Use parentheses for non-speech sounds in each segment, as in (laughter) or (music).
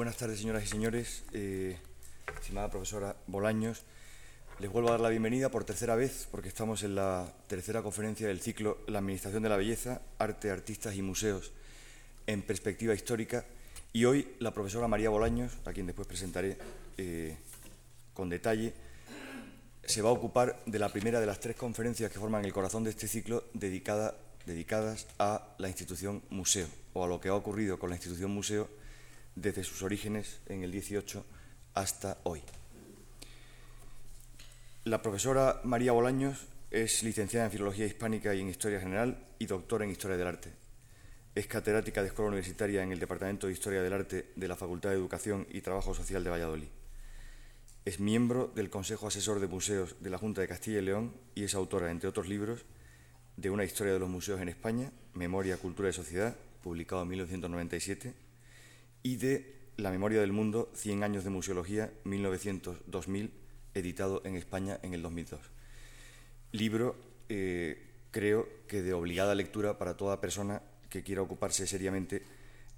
Buenas tardes, señoras y señores. Eh, estimada profesora Bolaños, les vuelvo a dar la bienvenida por tercera vez porque estamos en la tercera conferencia del ciclo La Administración de la Belleza, Arte, Artistas y Museos en Perspectiva Histórica. Y hoy la profesora María Bolaños, a quien después presentaré eh, con detalle, se va a ocupar de la primera de las tres conferencias que forman el corazón de este ciclo dedicada, dedicadas a la institución museo o a lo que ha ocurrido con la institución museo desde sus orígenes en el 18 hasta hoy. La profesora María Bolaños es licenciada en Filología Hispánica y en Historia General y doctora en Historia del Arte. Es catedrática de Escuela Universitaria en el Departamento de Historia del Arte de la Facultad de Educación y Trabajo Social de Valladolid. Es miembro del Consejo Asesor de Museos de la Junta de Castilla y León y es autora, entre otros libros, de Una historia de los museos en España, Memoria, Cultura y Sociedad, publicado en 1997, y de La memoria del mundo, 100 años de museología, 1900-2000, editado en España en el 2002. Libro, eh, creo que de obligada lectura para toda persona que quiera ocuparse seriamente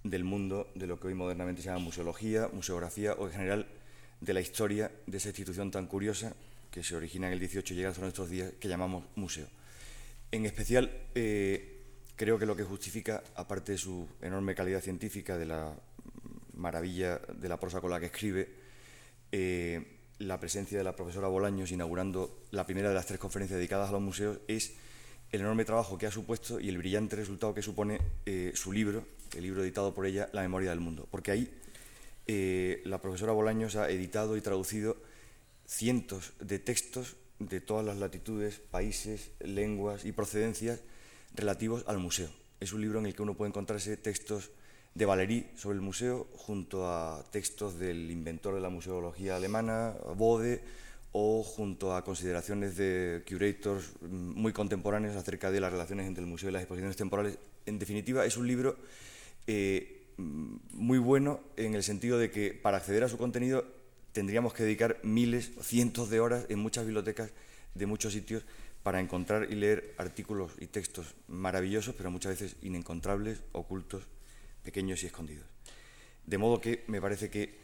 del mundo de lo que hoy modernamente se llama museología, museografía o en general de la historia de esa institución tan curiosa que se origina en el 18 y llega hasta nuestros días, que llamamos museo. En especial, eh, creo que lo que justifica, aparte de su enorme calidad científica, de la maravilla de la prosa con la que escribe, eh, la presencia de la profesora Bolaños inaugurando la primera de las tres conferencias dedicadas a los museos es el enorme trabajo que ha supuesto y el brillante resultado que supone eh, su libro, el libro editado por ella, La memoria del mundo. Porque ahí eh, la profesora Bolaños ha editado y traducido cientos de textos de todas las latitudes, países, lenguas y procedencias relativos al museo. Es un libro en el que uno puede encontrarse textos de Valéry sobre el museo, junto a textos del inventor de la museología alemana, Bode, o junto a consideraciones de curators muy contemporáneos acerca de las relaciones entre el museo y las exposiciones temporales. En definitiva, es un libro eh, muy bueno en el sentido de que para acceder a su contenido tendríamos que dedicar miles, cientos de horas en muchas bibliotecas de muchos sitios para encontrar y leer artículos y textos maravillosos, pero muchas veces inencontrables, ocultos pequeños y escondidos. De modo que me parece que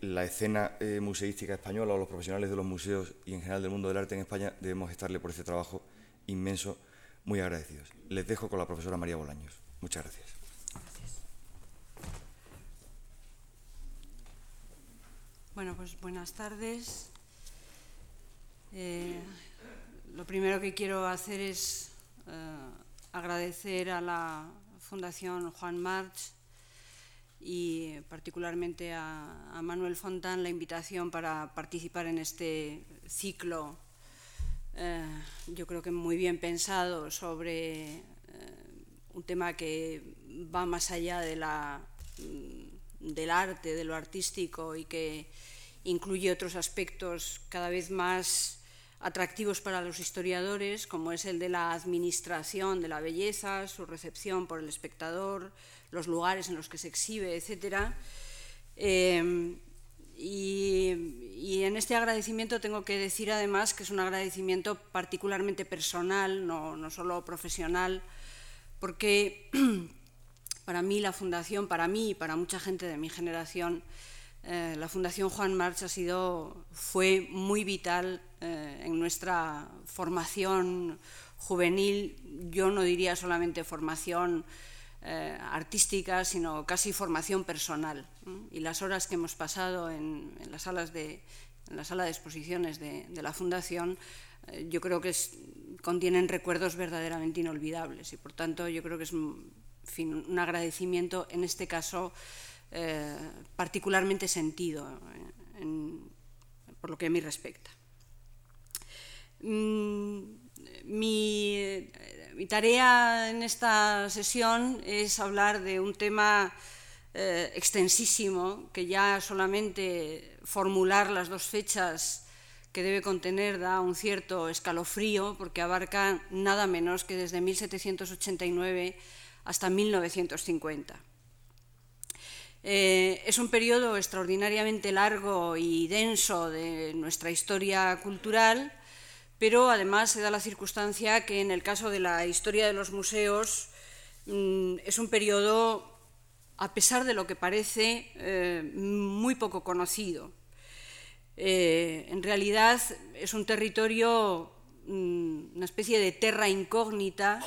la escena eh, museística española o los profesionales de los museos y en general del mundo del arte en España debemos estarle por este trabajo inmenso muy agradecidos. Les dejo con la profesora María Bolaños. Muchas gracias. Bueno, pues buenas tardes. Eh, lo primero que quiero hacer es eh, agradecer a la Fundación Juan March y particularmente a, Manuel Fontán la invitación para participar en este ciclo, eh, yo creo que muy bien pensado, sobre eh, un tema que va más allá de la, mm, del arte, de lo artístico y que incluye otros aspectos cada vez más atractivos para los historiadores, como es el de la administración de la belleza, su recepción por el espectador, los lugares en los que se exhibe, etc. Eh, y, en este agradecimiento tengo que decir además que es un agradecimiento particularmente personal, no, no solo profesional, porque (clears throat) para mí la fundación, para mí y para mucha gente de mi generación, eh, la Fundación Juan March ha sido, fue muy vital eh, en nuestra formación juvenil, yo no diría solamente formación eh, artística, sino casi formación personal. Y las horas que hemos pasado en, las salas de, la sala de exposiciones de, la Fundación, yo creo que contienen recuerdos verdaderamente inolvidables. Y por tanto, yo creo que es un agradecimiento, en este caso, eh, particularmente sentido por lo que a mí respecta. Mm, mi, tarea en esta sesión es hablar de un tema eh, extensísimo que ya solamente formular las dos fechas que debe contener da un cierto escalofrío porque abarca nada menos que desde 1789 hasta 1950. Eh, es un periodo extraordinariamente largo y denso de nuestra historia cultural, pero además se da la circunstancia que en el caso de la historia de los museos mm, es un periodo a pesar de lo que parece eh, muy poco conocido. Eh, en realidad es un territorio, mm, una especie de terra incógnita,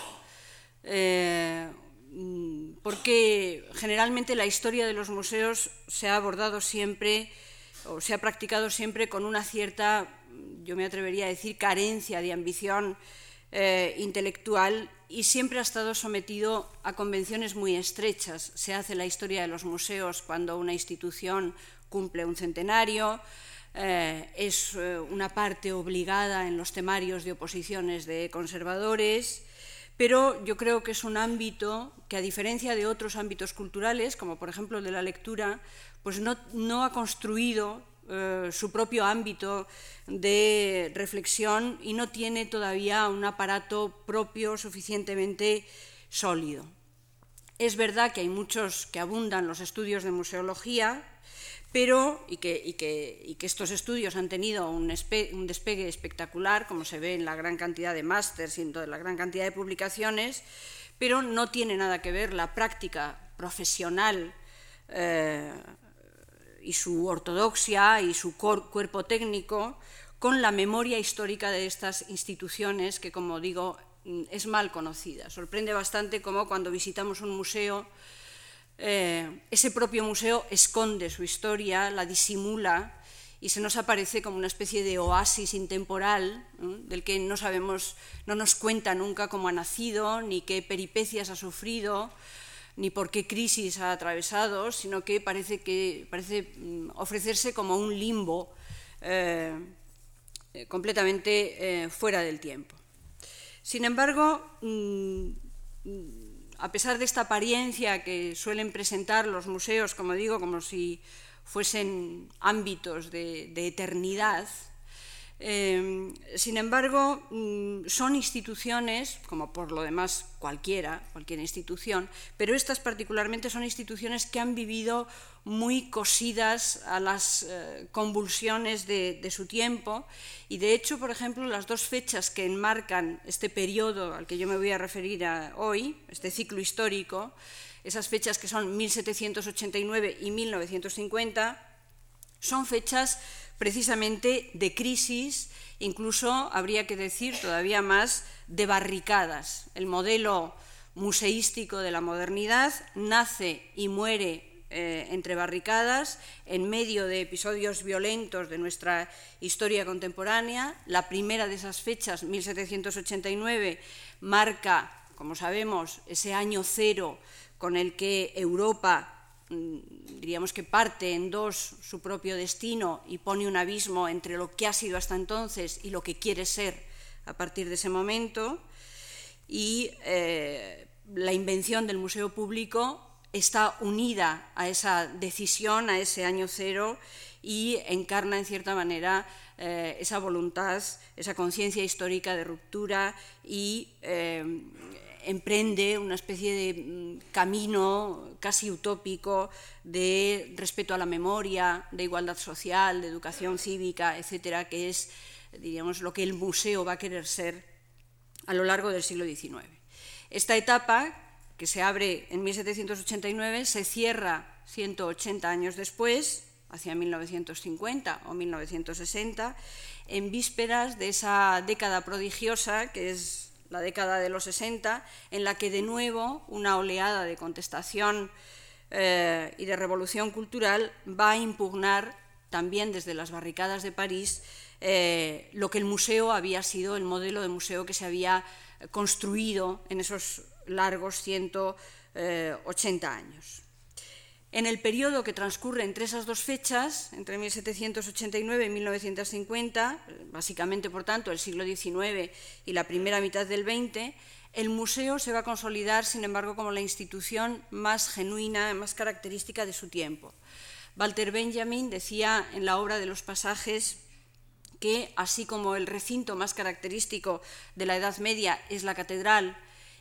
eh, mm, porque generalmente la historia de los museos se ha abordado siempre o se ha practicado siempre con una cierta, yo me atrevería a decir, carencia de ambición intelectual y siempre ha estado sometido a convenciones muy estrechas. Se hace la historia de los museos cuando una institución cumple un centenario, eh, es eh, una parte obligada en los temarios de oposiciones de conservadores, pero yo creo que es un ámbito que, a diferencia de otros ámbitos culturales, como por ejemplo de la lectura, pues no, no ha construido eh, su propio ámbito de reflexión y no tiene todavía un aparato propio suficientemente sólido. Es verdad que hay muchos que abundan los estudios de museología, pero y que, estos estudios han tenido un, despegue espectacular, como se ve en la gran cantidad de másters y en la gran cantidad de publicaciones, pero no tiene nada que ver la práctica profesional eh, y su ortodoxia y su cuerpo técnico con la memoria histórica de estas instituciones que, como digo, mm, es mal conocida. Sorprende bastante cómo cuando visitamos un museo, eh, ese propio museo esconde su historia, la disimula y se nos aparece como una especie de oasis intemporal del que no sabemos, no nos cuenta nunca cómo ha nacido, ni qué peripecias ha sufrido, ni por qué crisis ha atravesado, sino que parece, que, parece mm, ofrecerse como un limbo eh, completamente eh, fuera del tiempo. Sin embargo, mm, a pesar de esta apariencia que suelen presentar los museos, como digo, como si fuesen ámbitos de eternidad, Em, sin embargo, mm, son instituciones, como por lo demás cualquiera, cualquier institución, pero estas particularmente son instituciones que han vivido muy cosidas a las eh, convulsiones de, su tiempo. Y de hecho, por ejemplo, las dos fechas que enmarcan este periodo al que yo me voy a referir hoy, este ciclo histórico, esas fechas que son 1789 y 1950, son fechas precisamente de crisis, incluso habría que decir todavía más de barricadas. El modelo museístico de la modernidad nace y muere eh, entre barricadas en medio de episodios violentos de nuestra historia contemporánea. La primera de esas fechas, 1789, marca, como sabemos, ese año cero con el que Europa diríamos que parte en dos su propio destino y pone un abismo entre lo que ha sido hasta entonces y lo que quiere ser a partir de ese momento. Y eh, la invención del museo público está unida a esa decisión, a ese año cero, y encarna en cierta manera eh, esa voluntad, esa conciencia histórica de ruptura y eh, emprende una especie de mm, camino casi utópico de respeto a la memoria, de igualdad social, de educación cívica, etcétera, que es, diríamos, lo que el museo va a querer ser a lo largo del siglo XIX. Esta etapa, que se abre en 1789, se cierra 180 años después, hacia 1950 o 1960, en vísperas de esa década prodigiosa que es la década de los 60, en la que de nuevo una oleada de contestación eh, y de revolución cultural va a impugnar también desde las barricadas de París eh, lo que el museo había sido, el modelo de museo que se había construido en esos largos 180 eh, años. En el periodo que transcurre entre esas dos fechas, entre 1789 y 1950, básicamente por tanto el siglo XIX y la primera mitad del XX, el museo se va a consolidar, sin embargo, como la institución más genuina, más característica de su tiempo. Walter Benjamin decía en la obra de los pasajes que, así como el recinto más característico de la Edad Media es la catedral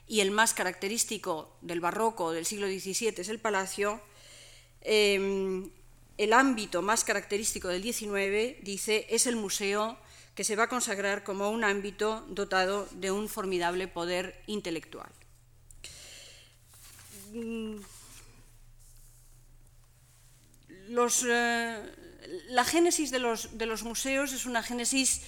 y el más característico del barroco del siglo XVII es el palacio, Em, el ámbito más característico del 19, dice, es el museo que se va a consagrar como un ámbito dotado de un formidable poder intelectual. Mm, la génesis de los, museos es una génesis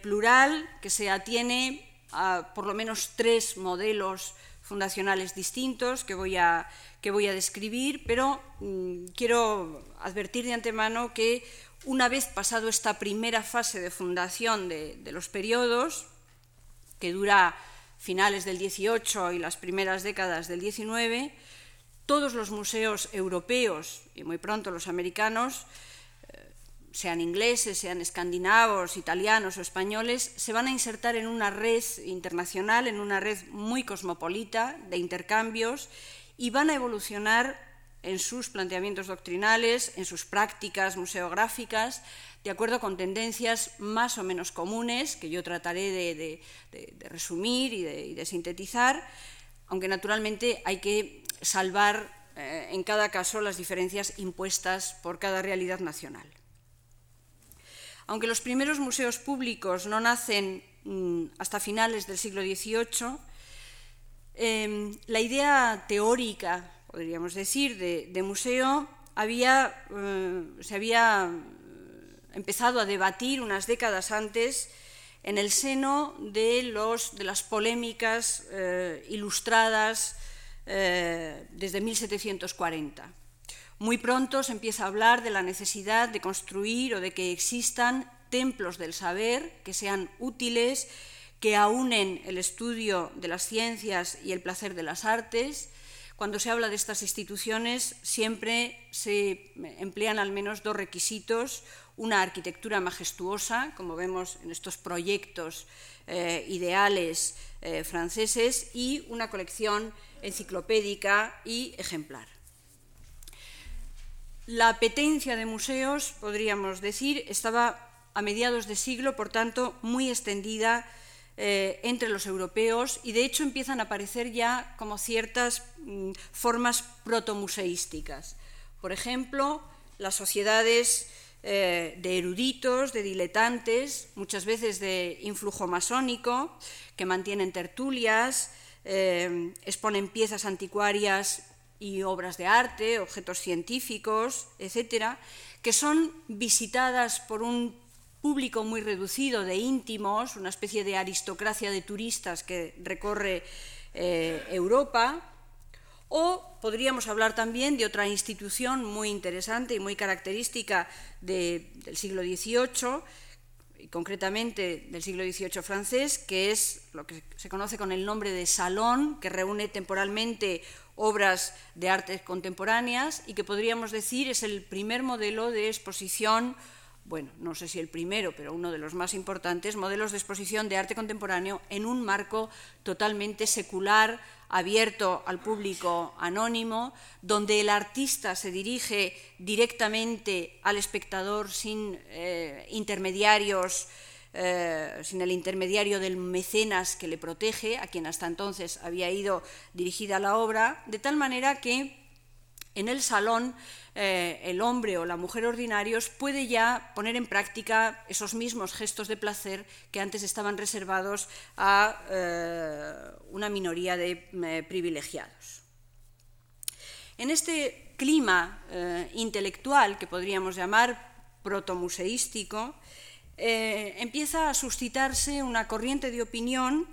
plural que se atiene a por lo menos tres modelos fundacionales distintos que voy a, que voy a describir, pero mm, quiero advertir de antemano que una vez pasado esta primera fase de fundación de, los periodos, que dura finales del 18 y las primeras décadas del 19, todos los museos europeos y muy pronto los americanos sean ingleses, sean escandinavos, italianos o españoles, se van a insertar en una red internacional, en una red muy cosmopolita de intercambios y van a evolucionar en sus planteamientos doctrinales, en sus prácticas museográficas, de acuerdo con tendencias más o menos comunes, que yo trataré de, resumir y, de, sintetizar, aunque naturalmente hay que salvar eh, en cada caso las diferencias impuestas por cada realidad nacional. Aunque los primeros museos públicos no nacen mm, hasta finales del siglo XVIII, em, la idea teórica, podríamos decir, de, museo había, eh, se había eh, empezado a debatir unas décadas antes en el seno de, las polémicas eh, ilustradas desde 1740. Muy pronto se empieza a hablar de la necesidad de construir o de que existan templos del saber que sean útiles, que aúnen el estudio de las ciencias y el placer de las artes. Cuando se habla de estas instituciones siempre se emplean al menos dos requisitos, una arquitectura majestuosa, como vemos en estos proyectos eh, ideales eh, franceses, y una colección enciclopédica y ejemplar. La apetencia de museos, podríamos decir, estaba a mediados de siglo, por tanto, muy extendida eh, entre los europeos y de hecho empiezan a aparecer ya como ciertas mm, formas protomuseísticas. Por ejemplo, las sociedades eh, de eruditos, de diletantes, muchas veces de influjo masónico, que mantienen tertulias, eh, exponen piezas anticuarias y obras de arte, objetos científicos, etcétera, que son visitadas por un público muy reducido de íntimos, una especie de aristocracia de turistas que recorre eh, Europa, o podríamos hablar también de otra institución muy interesante y muy característica del siglo XVIII, y concretamente del siglo XVIII francés, que es lo que se conoce con el nombre de salón, que reúne temporalmente obras de arte contemporáneas y que podríamos decir es el primer modelo de exposición, bueno, no sé si el primero, pero uno de los más importantes, modelos de exposición de arte contemporáneo en un marco totalmente secular, abierto al público anónimo, donde el artista se dirige directamente al espectador sin eh, intermediarios eh, sin el intermediario del mecenas que le protege, a quien hasta entonces había ido dirigida la obra, de tal manera que en el salón eh, el hombre o la mujer ordinarios puede ya poner en práctica esos mismos gestos de placer que antes estaban reservados a eh, una minoría de privilegiados. En este clima intelectual que podríamos llamar protomuseístico, eh, empieza a suscitarse una corriente de opinión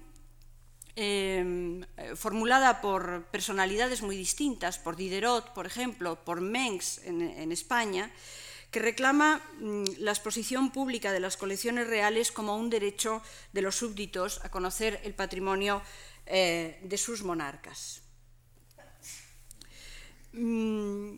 em, formulada por personalidades muy distintas, por Diderot, por ejemplo, por Mengs en, España, que reclama mm, la exposición pública de las colecciones reales como un derecho de los súbditos a conocer el patrimonio eh, de sus monarcas. Mm,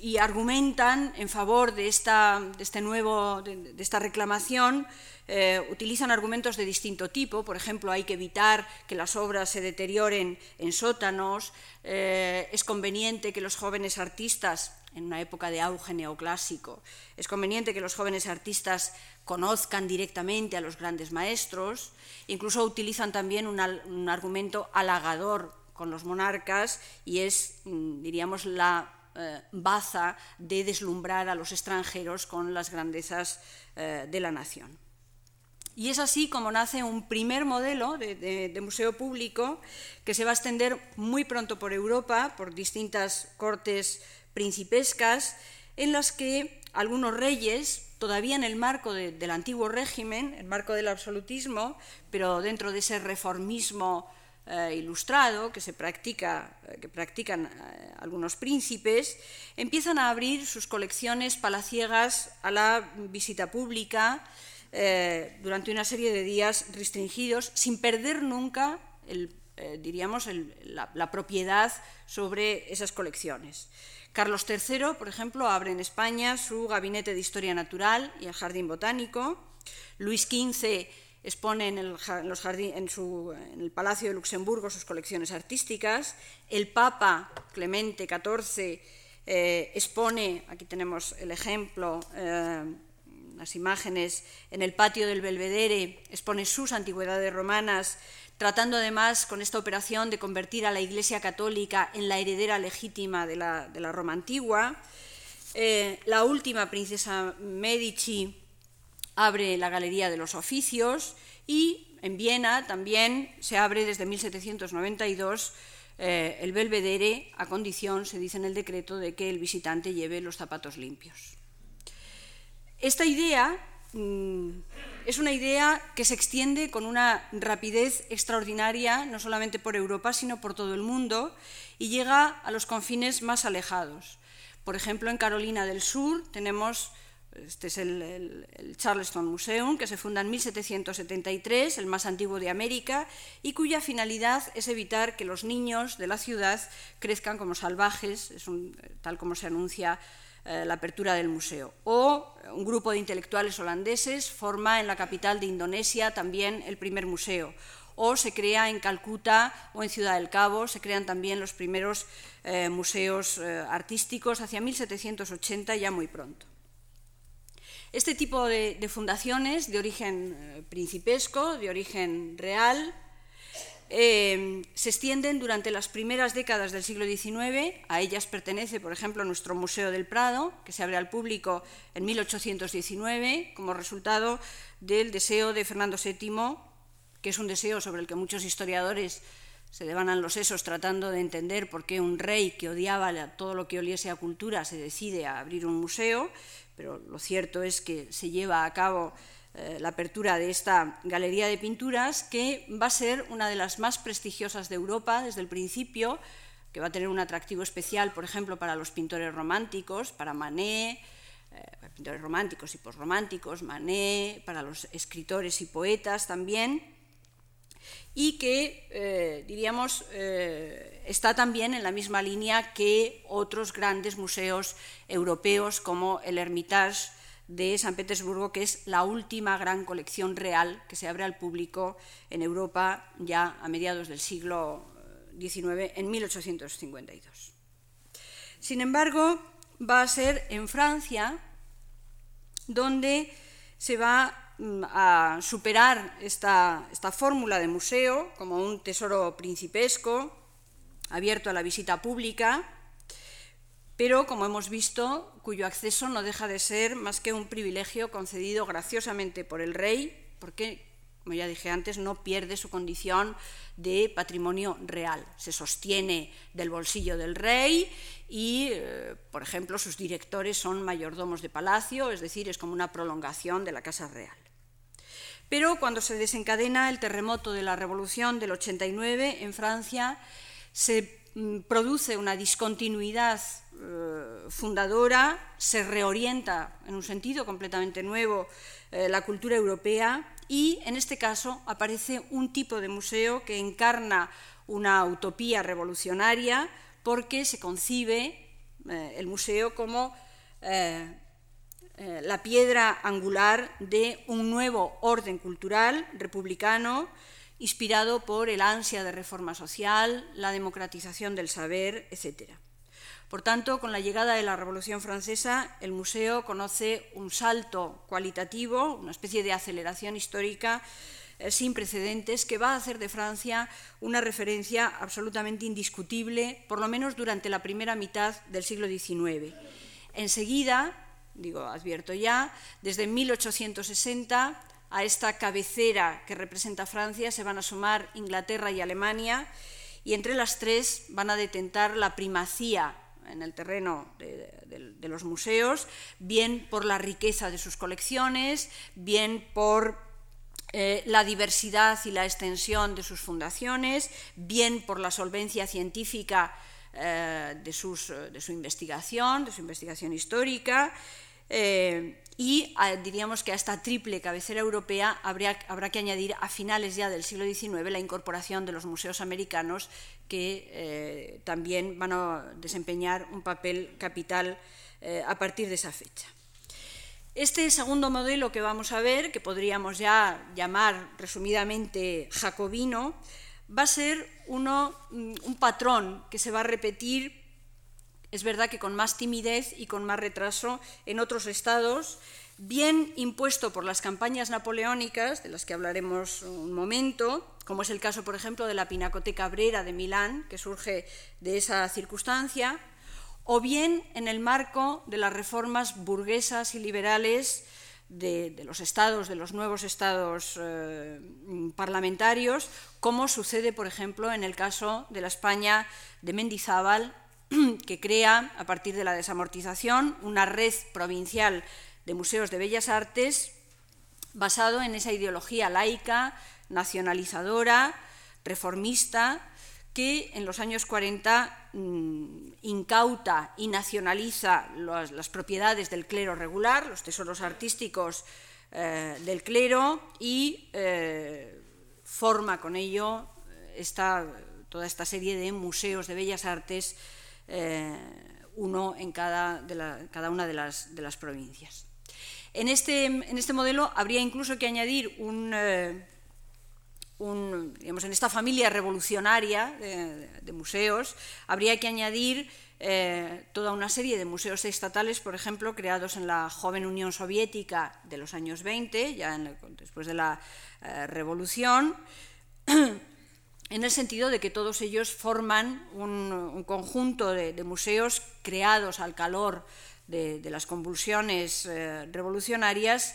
y argumentan en favor de esta, de este nuevo, de, esta reclamación, eh, utilizan argumentos de distinto tipo, por ejemplo, hay que evitar que las obras se deterioren en sótanos, eh, es conveniente que los jóvenes artistas, en una época de auge neoclásico, es conveniente que los jóvenes artistas conozcan directamente a los grandes maestros, incluso utilizan también un, un argumento halagador con los monarcas y es, mm, diríamos, la eh, baza de deslumbrar a los extranjeros con las grandezas eh, de la nación. Y es así como nace un primer modelo de, museo público que se va a extender muy pronto por Europa, por distintas cortes principescas, en las que algunos reyes, todavía en el marco del antiguo régimen, el marco del absolutismo, pero dentro de ese reformismo eh, ilustrado que, se practica, eh, que practican eh, algunos príncipes, empiezan a abrir sus colecciones palaciegas a la visita pública durante una serie de días restringidos, sin perder nunca diríamos, la, propiedad sobre esas colecciones. Carlos III, por ejemplo, abre en España su gabinete de historia natural y el jardín botánico. Luis XV expone en el, Palacio de Luxemburgo sus colecciones artísticas. El Papa Clemente XIV eh, expone, aquí tenemos el ejemplo, eh, las imágenes, en el patio del Belvedere, expone sus antigüedades romanas, tratando además con esta operación de convertir a la Iglesia Católica en la heredera legítima de la, Roma antigua. Eh, la última princesa Medici abre la Galería de los Oficios y en Viena también se abre desde 1792 eh, el Belvedere a condición, se dice en el decreto, de que el visitante lleve los zapatos limpios. Esta idea mm, es una idea que se extiende con una rapidez extraordinaria, no solamente por Europa, sino por todo el mundo, y llega a los confines más alejados. Por ejemplo, en Carolina del Sur tenemos este es el, Charleston Museum, que se funda en 1773, el más antiguo de América, y cuya finalidad es evitar que los niños de la ciudad crezcan como salvajes, es tal como se anuncia eh, la apertura del museo. O un grupo de intelectuales holandeses forma en la capital de Indonesia también el primer museo. O se crea en Calcuta o en Ciudad del Cabo, se crean también los primeros eh, museos eh, artísticos hacia 1780, ya muy pronto. Este tipo de, fundaciones de origen eh, principesco, de origen real, eh, se extienden durante las primeras décadas del siglo XIX. A ellas pertenece, por ejemplo, nuestro Museo del Prado, que se abre al público en 1819 como resultado del deseo de Fernando VII, que es un deseo sobre el que muchos historiadores se devanan los sesos tratando de entender por qué un rey que odiaba todo lo que oliese a cultura se decide a abrir un museo pero lo cierto es que se lleva a cabo eh, la apertura de esta galería de pinturas, que va a ser una de las más prestigiosas de Europa desde el principio, que va a tener un atractivo especial, por ejemplo, para los pintores románticos, para Manet, eh, pintores románticos y posrománticos, Manet, para los escritores y poetas también y que, eh, diríamos, eh, está también en la misma línea que otros grandes museos europeos como el Hermitage de San Petersburgo, que es la última gran colección real que se abre al público en Europa ya a mediados del siglo XIX, en 1852. Sin embargo, va a ser en Francia donde se va a superar esta, fórmula de museo como un tesoro principesco abierto a la visita pública, pero como hemos visto, cuyo acceso no deja de ser más que un privilegio concedido graciosamente por el rey, porque, como ya dije antes, no pierde su condición de patrimonio real. Se sostiene del bolsillo del rey y, eh, por ejemplo, sus directores son mayordomos de palacio, es decir, es como una prolongación de la Casa Real. Pero cuando se desencadena el terremoto de la Revolución del 89 en Francia, se mm, produce una discontinuidad eh, fundadora, se reorienta en un sentido completamente nuevo eh, la cultura europea y en este caso aparece un tipo de museo que encarna una utopía revolucionaria porque se concibe eh, el museo como eh, la piedra angular de un nuevo orden cultural republicano inspirado por el ansia de reforma social, la democratización del saber, etc. Por tanto, con la llegada de la Revolución Francesa, el museo conoce un salto cualitativo, una especie de aceleración histórica eh, sin precedentes que va a hacer de Francia una referencia absolutamente indiscutible, por lo menos durante la primera mitad del siglo XIX. Enseguida, digo, advierto ya, desde 1860 a esta cabecera que representa Francia se van a sumar Inglaterra y Alemania y entre las tres van a detentar la primacía en el terreno de, los museos, bien por la riqueza de sus colecciones, bien por eh, la diversidad y la extensión de sus fundaciones, bien por la solvencia científica eh, de, de, su investigación, de su investigación histórica, eh, y diríamos que a esta triple cabecera europea habrá que añadir a finales ya del siglo XIX la incorporación de los museos americanos que eh, también van a desempeñar un papel capital eh, a partir de esa fecha. Este segundo modelo que vamos a ver, que podríamos ya llamar resumidamente jacobino, va a ser uno, mm, un patrón que se va a repetir es verdad que con más timidez y con más retraso en otros estados, bien impuesto por las campañas napoleónicas, de las que hablaremos un momento, como es el caso, por ejemplo, de la Pinacoteca Brera de Milán, que surge de esa circunstancia, o bien en el marco de las reformas burguesas y liberales de, los estados, de los nuevos estados eh, parlamentarios, como sucede, por ejemplo, en el caso de la España de Mendizábal (clears throat) que crea, a partir de la desamortización, una red provincial de museos de bellas artes basado en esa ideología laica, nacionalizadora, reformista, que en los años 40 mm, incauta y nacionaliza las, propiedades del clero regular, los tesoros artísticos eh, del clero, y eh, forma con ello toda esta serie de museos de bellas artes eh, uno en cada, una de las, provincias. Este, en este, modelo habría incluso que añadir un, eh, en esta familia revolucionaria de, museos, habría que añadir eh, toda una serie de museos estatales, por ejemplo, creados en la joven Unión Soviética de los años 20, ya después de la Revolución, (clears throat) en el sentido de que todos ellos forman un, conjunto de, museos creados al calor de, las convulsiones eh, revolucionarias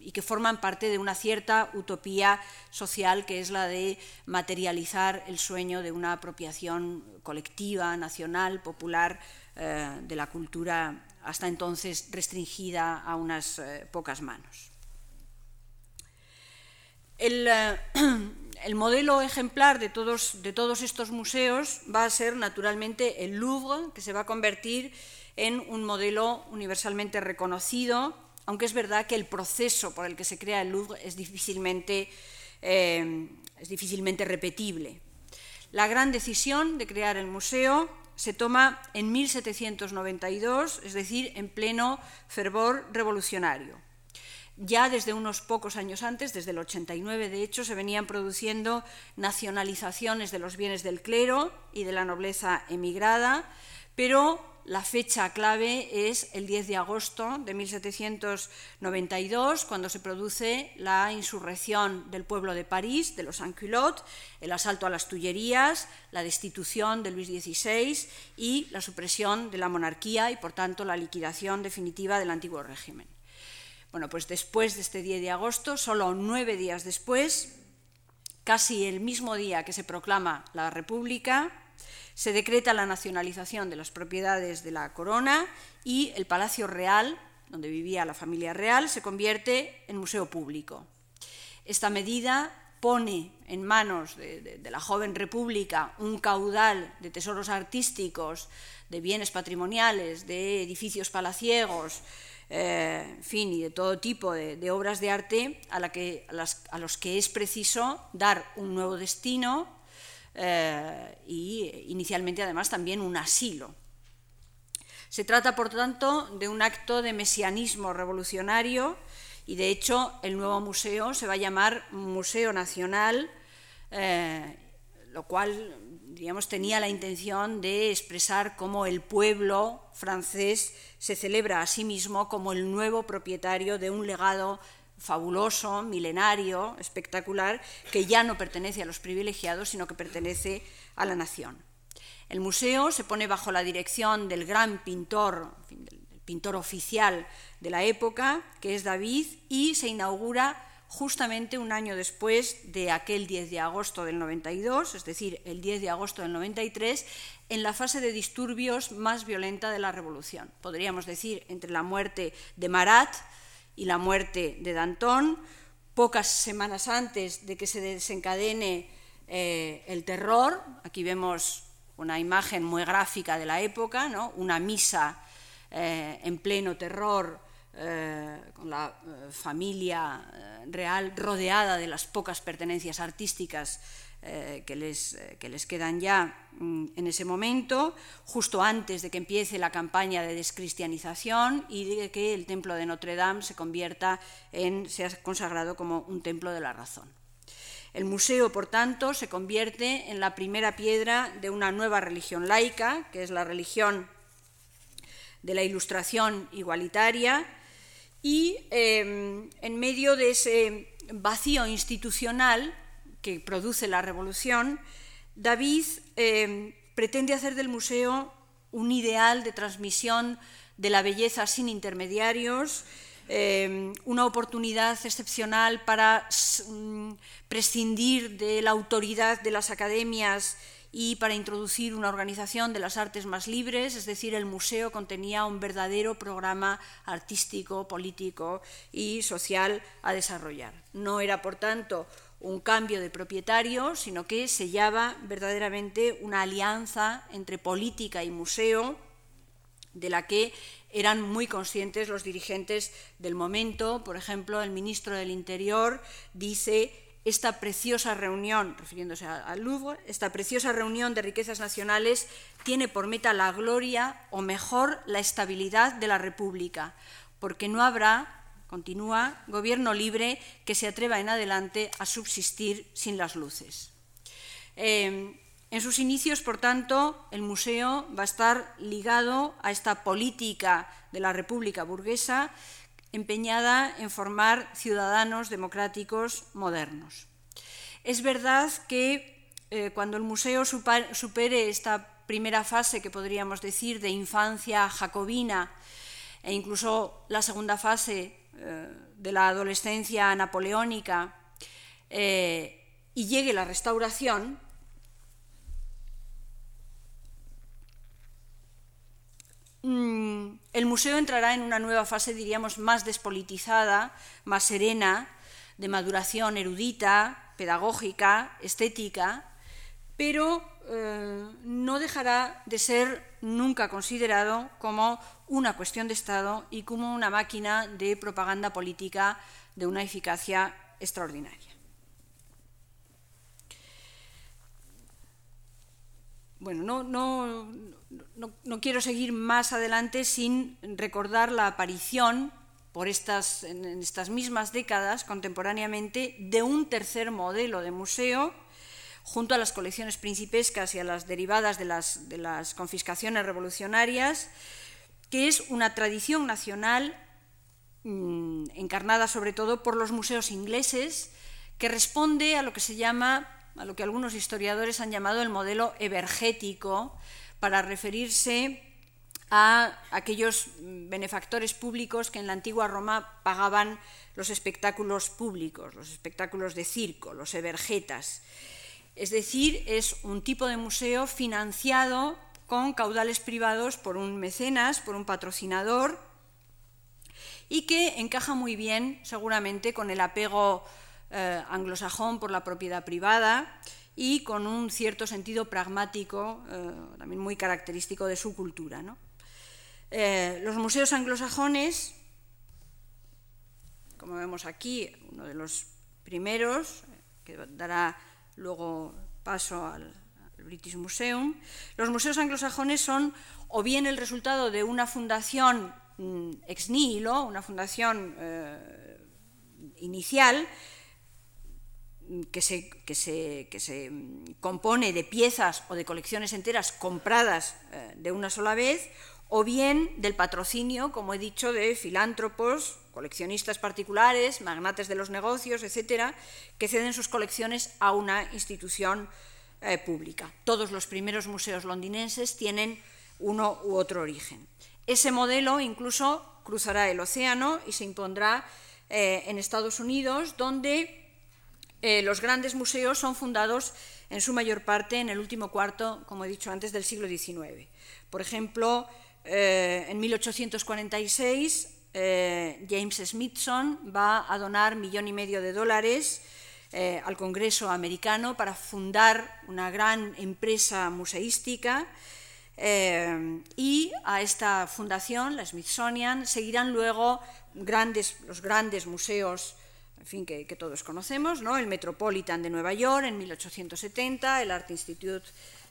y que forman parte de una cierta utopía social que es la de materializar el sueño de una apropiación colectiva, nacional, popular eh, de la cultura hasta entonces restringida a unas eh, pocas manos. El, (clears throat) el modelo ejemplar de todos, de todos estos museos va a ser naturalmente el Louvre, que se va a convertir en un modelo universalmente reconocido, aunque es verdad que el proceso por el que se crea el Louvre es difícilmente, eh, es difícilmente repetible. La gran decisión de crear el museo se toma en 1792, es decir, en pleno fervor revolucionario. Ya desde unos pocos años antes, desde el 89 de hecho, se venían produciendo nacionalizaciones de los bienes del clero y de la nobleza emigrada, pero la fecha clave es el 10 de agosto de 1792, cuando se produce la insurrección del pueblo de París, de los Anculottes, el asalto a las Tullerías, la destitución de Luis XVI y la supresión de la monarquía y, por tanto, la liquidación definitiva del antiguo régimen. Bueno, pues después de este 10 de agosto, solo nueve días después, casi el mismo día que se proclama la República, se decreta la nacionalización de las propiedades de la corona y el Palacio Real, donde vivía la familia real, se convierte en museo público. Esta medida pone en manos de, la joven república un caudal de tesoros artísticos, de bienes patrimoniales, de edificios palaciegos, eh, fin, y de todo tipo de, obras de arte a, los que es preciso dar un nuevo destino eh, y inicialmente además también un asilo. Se trata, por tanto, de un acto de mesianismo revolucionario y, de hecho, el nuevo museo se va a llamar Museo Nacional, eh, lo cual digamos, tenía la intención de expresar cómo el pueblo francés se celebra a sí mismo como el nuevo propietario de un legado fabuloso, milenario, espectacular, que ya no pertenece a los privilegiados, sino que pertenece a la nación. El museo se pone bajo la dirección del gran pintor, el pintor oficial de la época, que es David, y se inaugura justamente un año después de aquel 10 de agosto del 92, es decir, el 10 de agosto del 93, en la fase de disturbios más violenta de la revolución. Podríamos decir, entre la muerte de Marat y la muerte de Danton, pocas semanas antes de que se desencadene eh, el terror, aquí vemos una imagen muy gráfica de la época, ¿no? una misa eh, en pleno terror eh, con la familia real rodeada de las pocas pertenencias artísticas que, les, que, les, quedan ya mm, en ese momento, justo antes de que empiece la campaña de descristianización y de que el templo de Notre Dame se convierta en, sea consagrado como un templo de la razón. El museo, por tanto, se convierte en la primera piedra de una nueva religión laica, que es la religión de la ilustración igualitaria, y em, en medio de ese vacío institucional que produce la revolución, David em, pretende hacer del museo un ideal de transmisión de la belleza sin intermediarios, em, una oportunidad excepcional para mm, prescindir de la autoridad de las academias y para introducir una organización de las artes más libres, es decir, el museo contenía un verdadero programa artístico, político y social a desarrollar. No era, por tanto, un cambio de propietario, sino que sellaba verdaderamente una alianza entre política y museo, de la que eran muy conscientes los dirigentes del momento. Por ejemplo, el ministro del Interior dice esta preciosa reunión, refiriéndose al Louvre, esta preciosa reunión de riquezas nacionales tiene por meta la gloria o mejor la estabilidad de la República, porque no habrá, continúa, gobierno libre que se atreva en adelante a subsistir sin las luces. Eh, en sus inicios, por tanto, el museo va a estar ligado a esta política de la República burguesa empeñada en formar ciudadanos democráticos modernos. Es verdad que eh, cuando el museo supere esta primera fase que podríamos decir de infancia jacobina e incluso la segunda fase de la adolescencia napoleónica eh, y llegue la restauración, Mm, el museo entrará en una nueva fase, diríamos, más despolitizada, más serena, de maduración erudita, pedagógica, estética, pero eh, no dejará de ser nunca considerado como una cuestión de Estado y como una máquina de propaganda política de una eficacia extraordinaria. Bueno, no, no, no, quiero seguir más adelante sin recordar la aparición por estas, en estas mismas décadas contemporáneamente de un tercer modelo de museo junto a las colecciones principescas y a las derivadas de las, de las confiscaciones revolucionarias, que es una tradición nacional mm, encarnada sobre todo por los museos ingleses, que responde a lo que se llama, a lo que algunos historiadores han llamado el modelo evergético, para referirse a aquellos benefactores públicos que en la antigua Roma pagaban los espectáculos públicos, los espectáculos de circo, los evergetas. Es decir, es un tipo de museo financiado con caudales privados por un mecenas, por un patrocinador, y que encaja muy bien seguramente con el apego eh, anglosajón por la propiedad privada y con un cierto sentido pragmático, eh, también muy característico de su cultura. Eh, los museos anglosajones, como vemos aquí, uno de los primeros, que dará luego paso al, British Museum, los museos anglosajones son o bien el resultado de una fundación mm, ex nihilo, una fundación eh, inicial, que se, se, compone de piezas o de colecciones enteras compradas eh, de una sola vez, o bien del patrocinio, como he dicho, de filántropos, coleccionistas particulares, magnates de los negocios, etcétera, que ceden sus colecciones a una institución eh, pública. Todos los primeros museos londinenses tienen uno u otro origen. Ese modelo incluso cruzará el océano y se impondrá eh, en Estados Unidos, donde eh, los grandes museos son fundados en su mayor parte en el último cuarto, como he dicho antes, del siglo XIX. Por ejemplo, en 1846 James Smithson va a donar millón y medio de dólares al Congreso americano para fundar una gran empresa museística eh, y a esta fundación, la Smithsonian, seguirán luego grandes, los grandes museos en fin, que, todos conocemos, ¿no? el Metropolitan de Nueva York en 1870, el Art Institute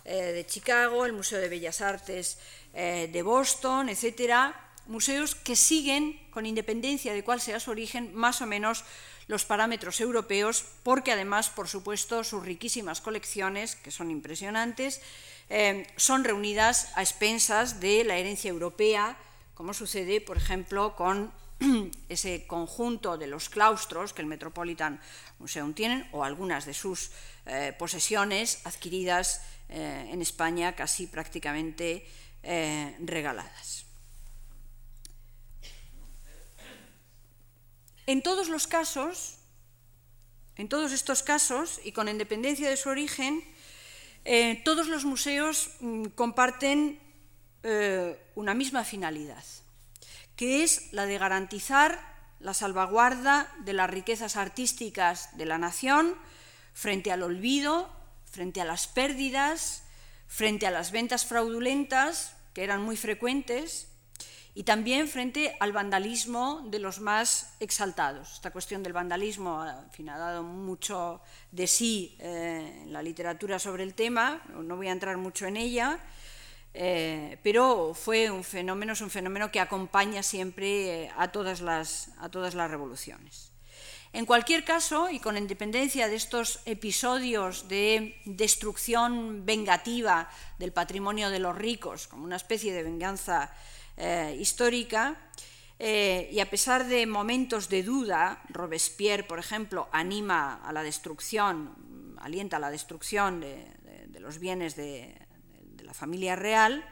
eh, de Chicago, el Museo de Bellas Artes eh, de Boston, etcétera, museos que siguen, con independencia de cuál sea su origen, más o menos los parámetros europeos, porque además, por supuesto, sus riquísimas colecciones, que son impresionantes, eh, son reunidas a expensas de la herencia europea, como sucede, por ejemplo, con (clears throat) ese conjunto de los claustros que el Metropolitan Museum tiene, o algunas de sus eh, posesiones adquiridas eh, en España casi prácticamente regaladas. En todos los casos, en todos estos casos, y con independencia de su origen, eh, todos los museos mm, comparten eh, una misma finalidad, que es la de garantizar la salvaguarda de las riquezas artísticas de la nación frente al olvido, frente a las pérdidas, frente a las ventas fraudulentas, que eran muy frecuentes, y también frente al vandalismo de los más exaltados. Esta cuestión del vandalismo ha dado mucho de sí eh, en la literatura sobre el tema, no voy a entrar mucho en ella, eh, pero fue un fenómeno, es un fenómeno que acompaña siempre eh, a, todas las, a todas las revoluciones. En cualquier caso, y con independencia de estos episodios de destrucción vengativa del patrimonio de los ricos, como una especie de venganza eh, histórica, eh, y a pesar de momentos de duda, Robespierre, por ejemplo, anima a la destrucción, alienta la destrucción de, los bienes de, la familia real,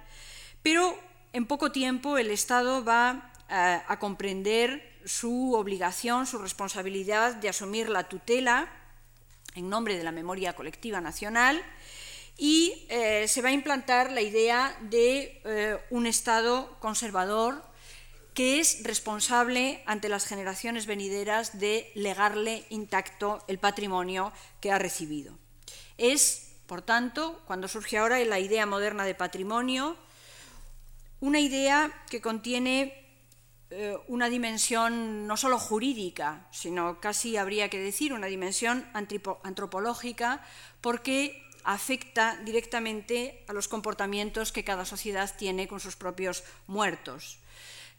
pero en poco tiempo el Estado va eh, a comprender su obligación, su responsabilidad de asumir la tutela en nombre de la memoria colectiva nacional y eh, se va a implantar la idea de eh, un Estado conservador que es responsable ante las generaciones venideras de legarle intacto el patrimonio que ha recibido. Es, por tanto, cuando surge ahora la idea moderna de patrimonio, una idea que contiene eh, una dimensión no solo jurídica, sino casi habría que decir una dimensión antropológica, porque afecta directamente a los comportamientos que cada sociedad tiene con sus propios muertos.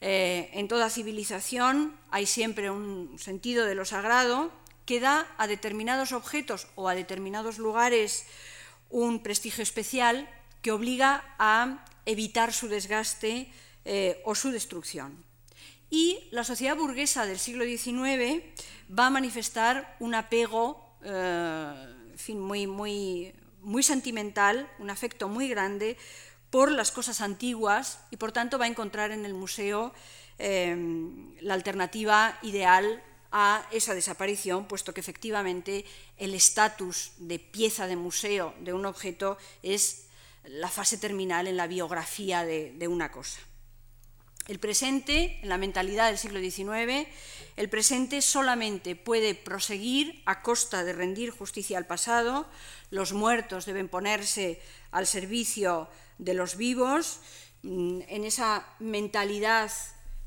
Eh, en toda civilización hay siempre un sentido de lo sagrado que da a determinados objetos o a determinados lugares un prestigio especial que obliga a evitar su desgaste eh, o su destrucción. Y la sociedad burguesa del siglo XIX va a manifestar un apego eh, muy, muy muy sentimental, un afecto muy grande por las cosas antiguas y por tanto va a encontrar en el museo eh, la alternativa ideal a esa desaparición, puesto que efectivamente el estatus de pieza de museo de un objeto es la fase terminal en la biografía de una cosa. El presente, en la mentalidad del siglo XIX, el presente solamente puede proseguir a costa de rendir justicia al pasado, los muertos deben ponerse al servicio de los vivos, mm, en esa mentalidad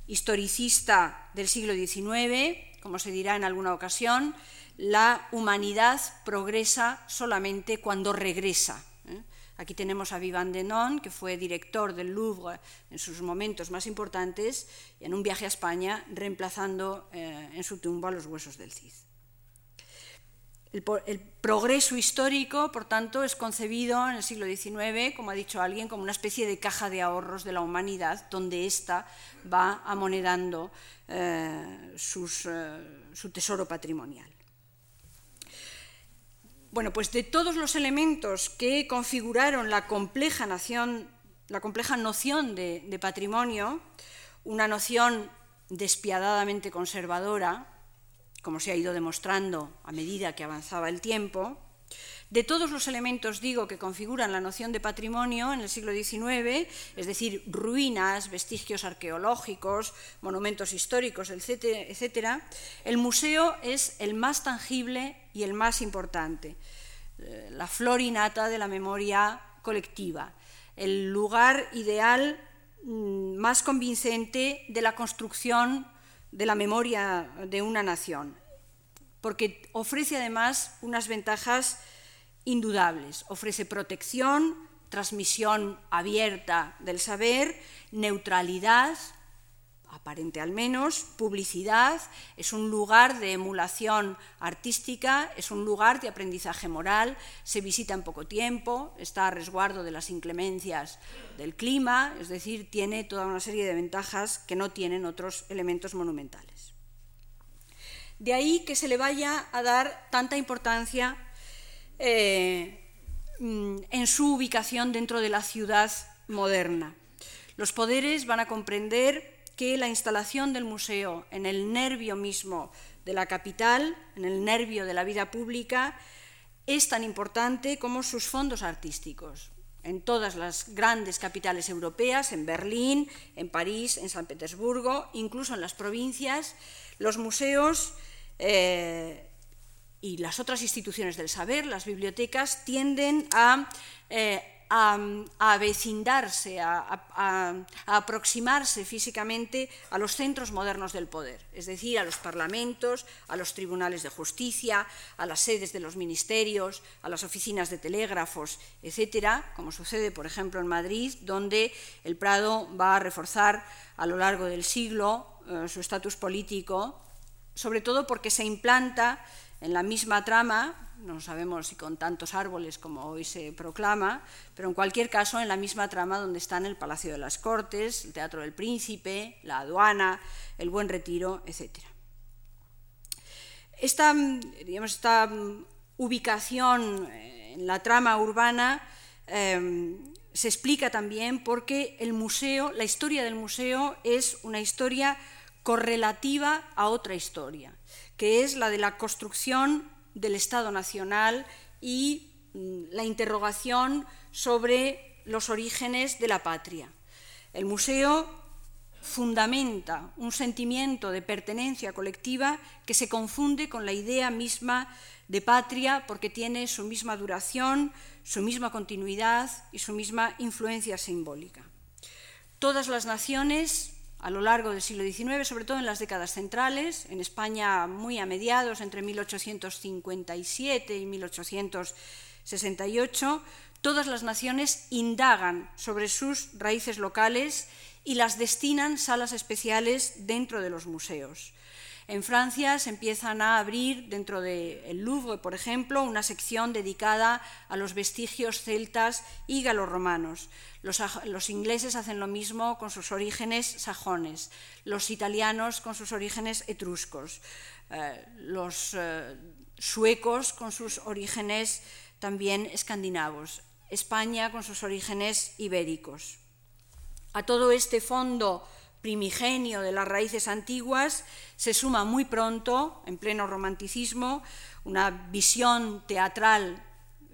historicista del siglo XIX, como se dirá en alguna ocasión, la humanidad progresa solamente cuando regresa. Aquí tenemos a Vivan Denon, que fue director del Louvre en sus momentos más importantes, en un viaje a España, reemplazando eh, en su tumba los huesos del Cid. El, progreso histórico, por tanto, es concebido en el siglo XIX, como ha dicho alguien, como una especie de caja de ahorros de la humanidad, donde ésta va amonedando eh, eh, su tesoro patrimonial. Bueno, pues de todos los elementos que configuraron la compleja, nación, la compleja noción de, patrimonio, una noción despiadadamente conservadora, como se ha ido demostrando a medida que avanzaba el tiempo, de todos los elementos, digo, que configuran la noción de patrimonio en el siglo XIX, es decir, ruinas, vestigios arqueológicos, monumentos históricos, etcétera, el museo es el más tangible y el más importante, eh, la flor innata de la memoria colectiva, el lugar ideal mm, más convincente de la construcción de la memoria de una nación, porque ofrece además unas ventajas indudables. Ofrece protección, transmisión abierta del saber, neutralidad, aparente al menos, publicidad, es un lugar de emulación artística, es un lugar de aprendizaje moral, se visita en poco tiempo, está a resguardo de las inclemencias del clima, es decir, tiene toda una serie de ventajas que no tienen otros elementos monumentales. De ahí que se le vaya a dar tanta importancia eh, mm, en su ubicación dentro de la ciudad moderna. Los poderes van a comprender que la instalación del museo en el nervio mismo de la capital, en el nervio de la vida pública, es tan importante como sus fondos artísticos. En todas las grandes capitales europeas, en Berlín, en París, en San Petersburgo, incluso en las provincias, los museos eh, y las otras instituciones del saber, las bibliotecas, tienden a, eh, avecindarse, a, aproximarse físicamente a los centros modernos del poder, es decir, a los parlamentos, a los tribunales de justicia, a las sedes de los ministerios, a las oficinas de telégrafos, etcétera, como sucede, por ejemplo, en Madrid, donde el Prado va a reforzar a lo largo del siglo eh, su estatus político, sobre todo porque se implanta en la misma trama, no sabemos si con tantos árboles como hoy se proclama, pero en cualquier caso en la misma trama donde están el Palacio de las Cortes, el Teatro del Príncipe, la aduana, el Buen Retiro, etc. Esta, digamos, esta ubicación en la trama urbana eh, se explica también porque el museo, la historia del museo es una historia correlativa a otra historia que es la de la construcción del Estado Nacional y mm, la interrogación sobre los orígenes de la patria. El museo fundamenta un sentimiento de pertenencia colectiva que se confunde con la idea misma de patria porque tiene su misma duración, su misma continuidad y su misma influencia simbólica. Todas las naciones a lo largo del siglo XIX, sobre todo en las décadas centrales, en España muy a mediados, entre 1857 y 1868, todas las naciones indagan sobre sus raíces locales y las destinan salas especiales dentro de los museos. En Francia se empiezan a abrir dentro del Louvre, por ejemplo, una sección dedicada a los vestigios celtas y galorromanos. Los, ingleses hacen lo mismo con sus orígenes sajones, los italianos con sus orígenes etruscos, eh, los eh, suecos con sus orígenes también escandinavos, España con sus orígenes ibéricos. A todo este fondo primigenio de las raíces antiguas, se suma muy pronto, en pleno romanticismo, una visión teatral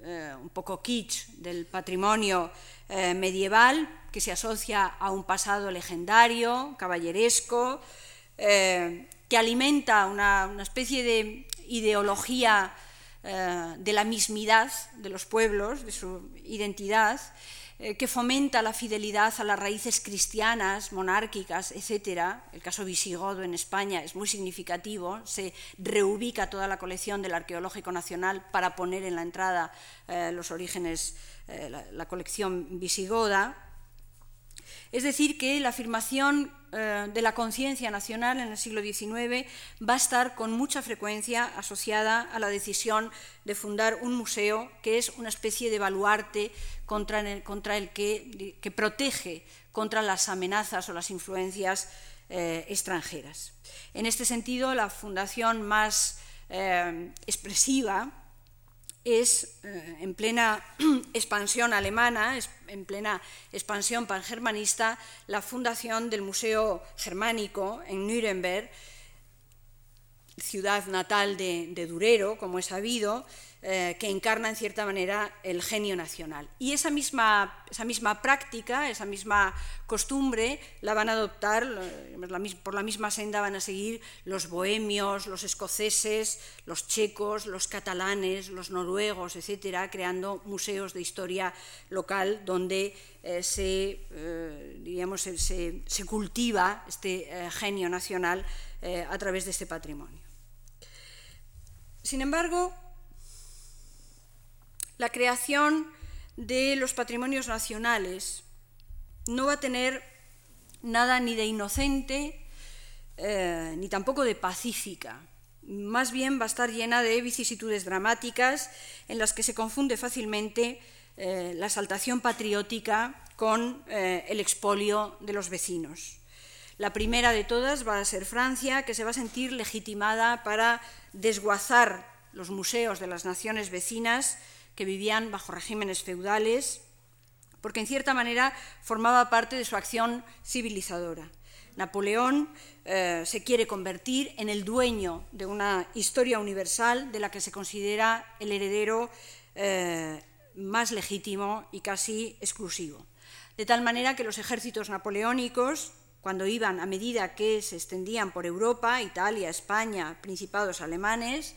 eh, un poco kitsch del patrimonio eh, medieval que se asocia a un pasado legendario, caballeresco, eh, que alimenta una, especie de ideología de la mismidad de los pueblos, de su identidad, eh, que fomenta la fidelidad a las raíces cristianas, monárquicas, etc. El caso visigodo en España es muy significativo. Se reubica toda la colección del Arqueológico Nacional para poner en la entrada eh, los orígenes, eh, la colección visigoda. Es decir, que la afirmación eh, de la conciencia nacional en el siglo XIX va a estar con mucha frecuencia asociada a la decisión de fundar un museo que es una especie de baluarte contra el, que, protege contra las amenazas o las influencias eh, extranjeras. En este sentido, la fundación más expresiva es eh, en plena (clears throat) expansión alemana, en plena expansión pangermanista, la fundación del Museo Germánico en Nuremberg, ciudad natal de, Durero, como es sabido, eh, que encarna en cierta manera el genio nacional. Y esa misma, esa misma práctica, esa misma costumbre, la van a adoptar, por la misma senda van a seguir los bohemios, los escoceses, los checos, los catalanes, los noruegos, etcétera, creando museos de historia local donde eh, se, eh, se, cultiva este genio nacional a través de este patrimonio. Sin embargo, la creación de los patrimonios nacionales no va a tener nada ni de inocente eh, ni tampoco de pacífica. Más bien va a estar llena de vicisitudes dramáticas en las que se confunde fácilmente eh, la exaltación patriótica con eh, el expolio de los vecinos. La primera de todas va a ser Francia, que se va a sentir legitimada para desguazar los museos de las naciones vecinas que vivían bajo regímenes feudales, porque en cierta manera formaba parte de su acción civilizadora. Napoleón eh, se quiere convertir en el dueño de una historia universal de la que se considera el heredero eh, más legítimo y casi exclusivo. De tal manera que los ejércitos napoleónicos cuando iban a medida que se extendían por Europa, Italia, España, principados alemanes,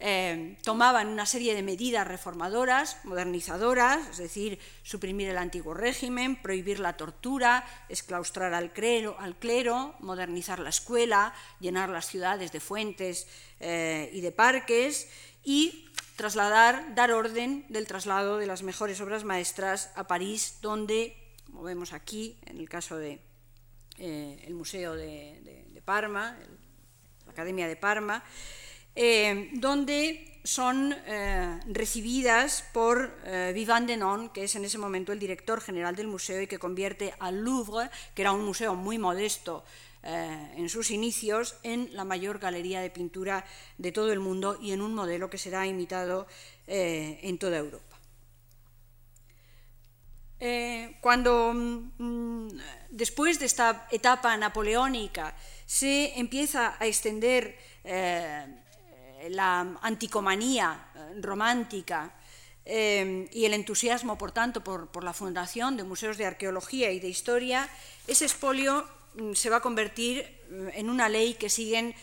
eh, tomaban una serie de medidas reformadoras, modernizadoras, es decir, suprimir el antiguo régimen, prohibir la tortura, exclaustrar al clero, modernizar la escuela, llenar las ciudades de fuentes eh, y de parques y trasladar, dar orden del traslado de las mejores obras maestras a París, donde, como vemos aquí, en el caso de eh, Museo de, Parma, la Academia de Parma, eh, donde son eh, recibidas por Vivant Denon, que es en ese momento el director general del museo y que convierte al Louvre, que era un museo muy modesto en sus inicios, en la mayor galería de pintura de todo el mundo y en un modelo que será imitado en toda Europa. Eh, cuando mm, después de esta etapa napoleónica se empieza a extender eh, la anticomanía eh, romántica y el entusiasmo, por tanto, por, la fundación de museos de arqueología y de historia, ese expolio mm, se va a convertir mm, en una ley que siguen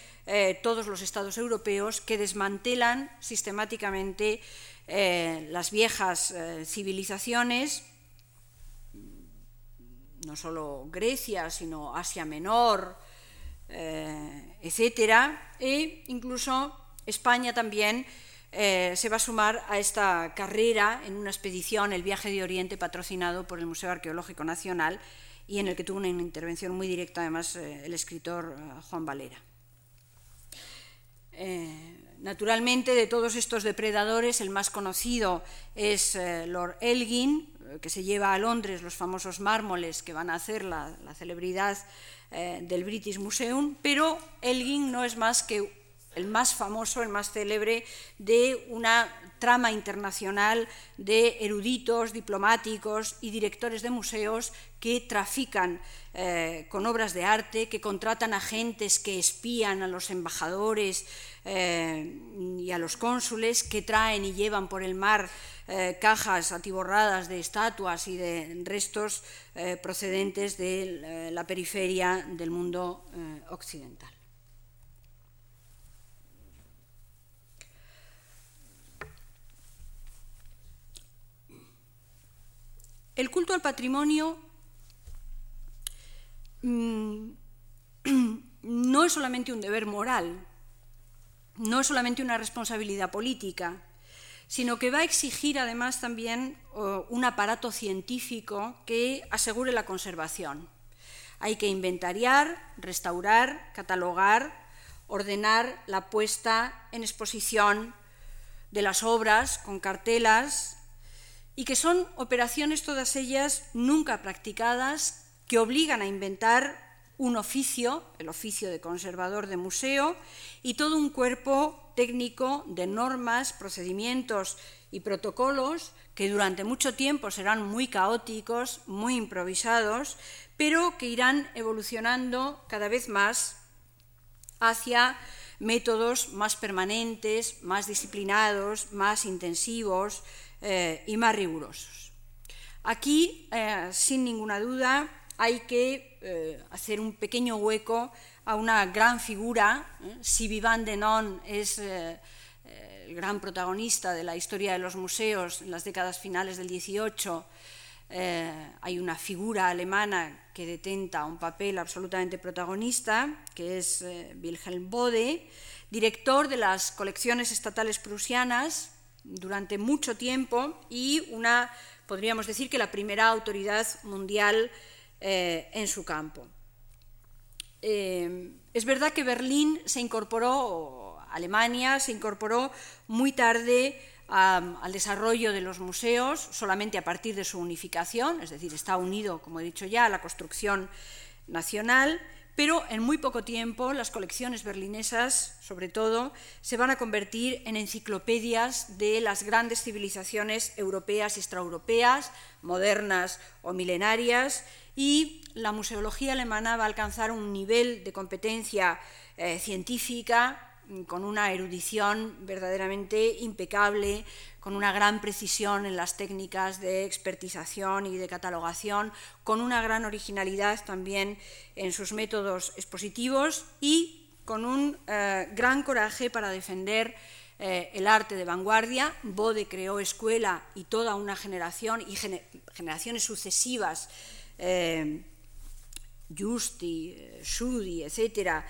todos los estados europeos que desmantelan sistemáticamente las viejas civilizaciones no solo Grecia, sino Asia Menor, eh, etcétera, e incluso España también eh, se va a sumar a esta carrera en una expedición, el viaje de Oriente, patrocinado por el Museo Arqueológico Nacional y en el que tuvo una intervención muy directa, además, eh, el escritor Juan Valera. naturalmente, de todos estos depredadores, el más conocido es Lord Elgin, que se lleva a Londres los famosos mármoles que van a hacer la, celebridad eh, del British Museum, pero Elgin no es más que el más famoso, el más célebre de una trama internacional de eruditos, diplomáticos y directores de museos que trafican eh, con obras de arte, que contratan agentes que espían a los embajadores eh, y a los cónsules, que traen y llevan por el mar eh, cajas atiborradas de estatuas y de restos procedentes de la periferia del mundo occidental. El culto al patrimonio mm, (clears throat) no es solamente un deber moral, no es solamente una responsabilidad política, sino que va a exigir además también un aparato científico que asegure la conservación. Hay que inventariar, restaurar, catalogar, ordenar la puesta en exposición de las obras con cartelas y que son operaciones todas ellas nunca practicadas que obligan a inventar un oficio, el oficio de conservador de museo, y todo un cuerpo técnico de normas, procedimientos y protocolos que durante mucho tiempo serán muy caóticos, muy improvisados, pero que irán evolucionando cada vez más hacia métodos más permanentes, más disciplinados, más intensivos eh, y más rigurosos. Aquí, eh, sin ninguna duda, hay que eh, hacer un pequeño hueco a una gran figura. Si Vivant Denon es el gran protagonista de la historia de los museos en las décadas finales del XVIII, hay una figura alemana que detenta un papel absolutamente protagonista, que es Wilhelm Bode, director de las colecciones estatales prusianas durante mucho tiempo y una, podríamos decir que la primera autoridad mundial eh, en su campo. Eh, es verdad que Berlín se incorporó, Alemania se incorporó muy tarde al desarrollo de los museos, solamente a partir de su unificación, es decir, está unido, como he dicho ya, a la construcción nacional pero en muy poco tiempo las colecciones berlinesas, sobre todo, se van a convertir en enciclopedias de las grandes civilizaciones europeas y extraeuropeas, modernas o milenarias, y la museología alemana va a alcanzar un nivel de competencia eh, científica con una erudición verdaderamente impecable, con una gran precisión en las técnicas de expertización y de catalogación, con una gran originalidad también en sus métodos expositivos y con un eh, gran coraje para defender eh, el arte de vanguardia. Bode creó escuela y toda una generación y generaciones sucesivas, eh, Justi, Schudi, etcétera,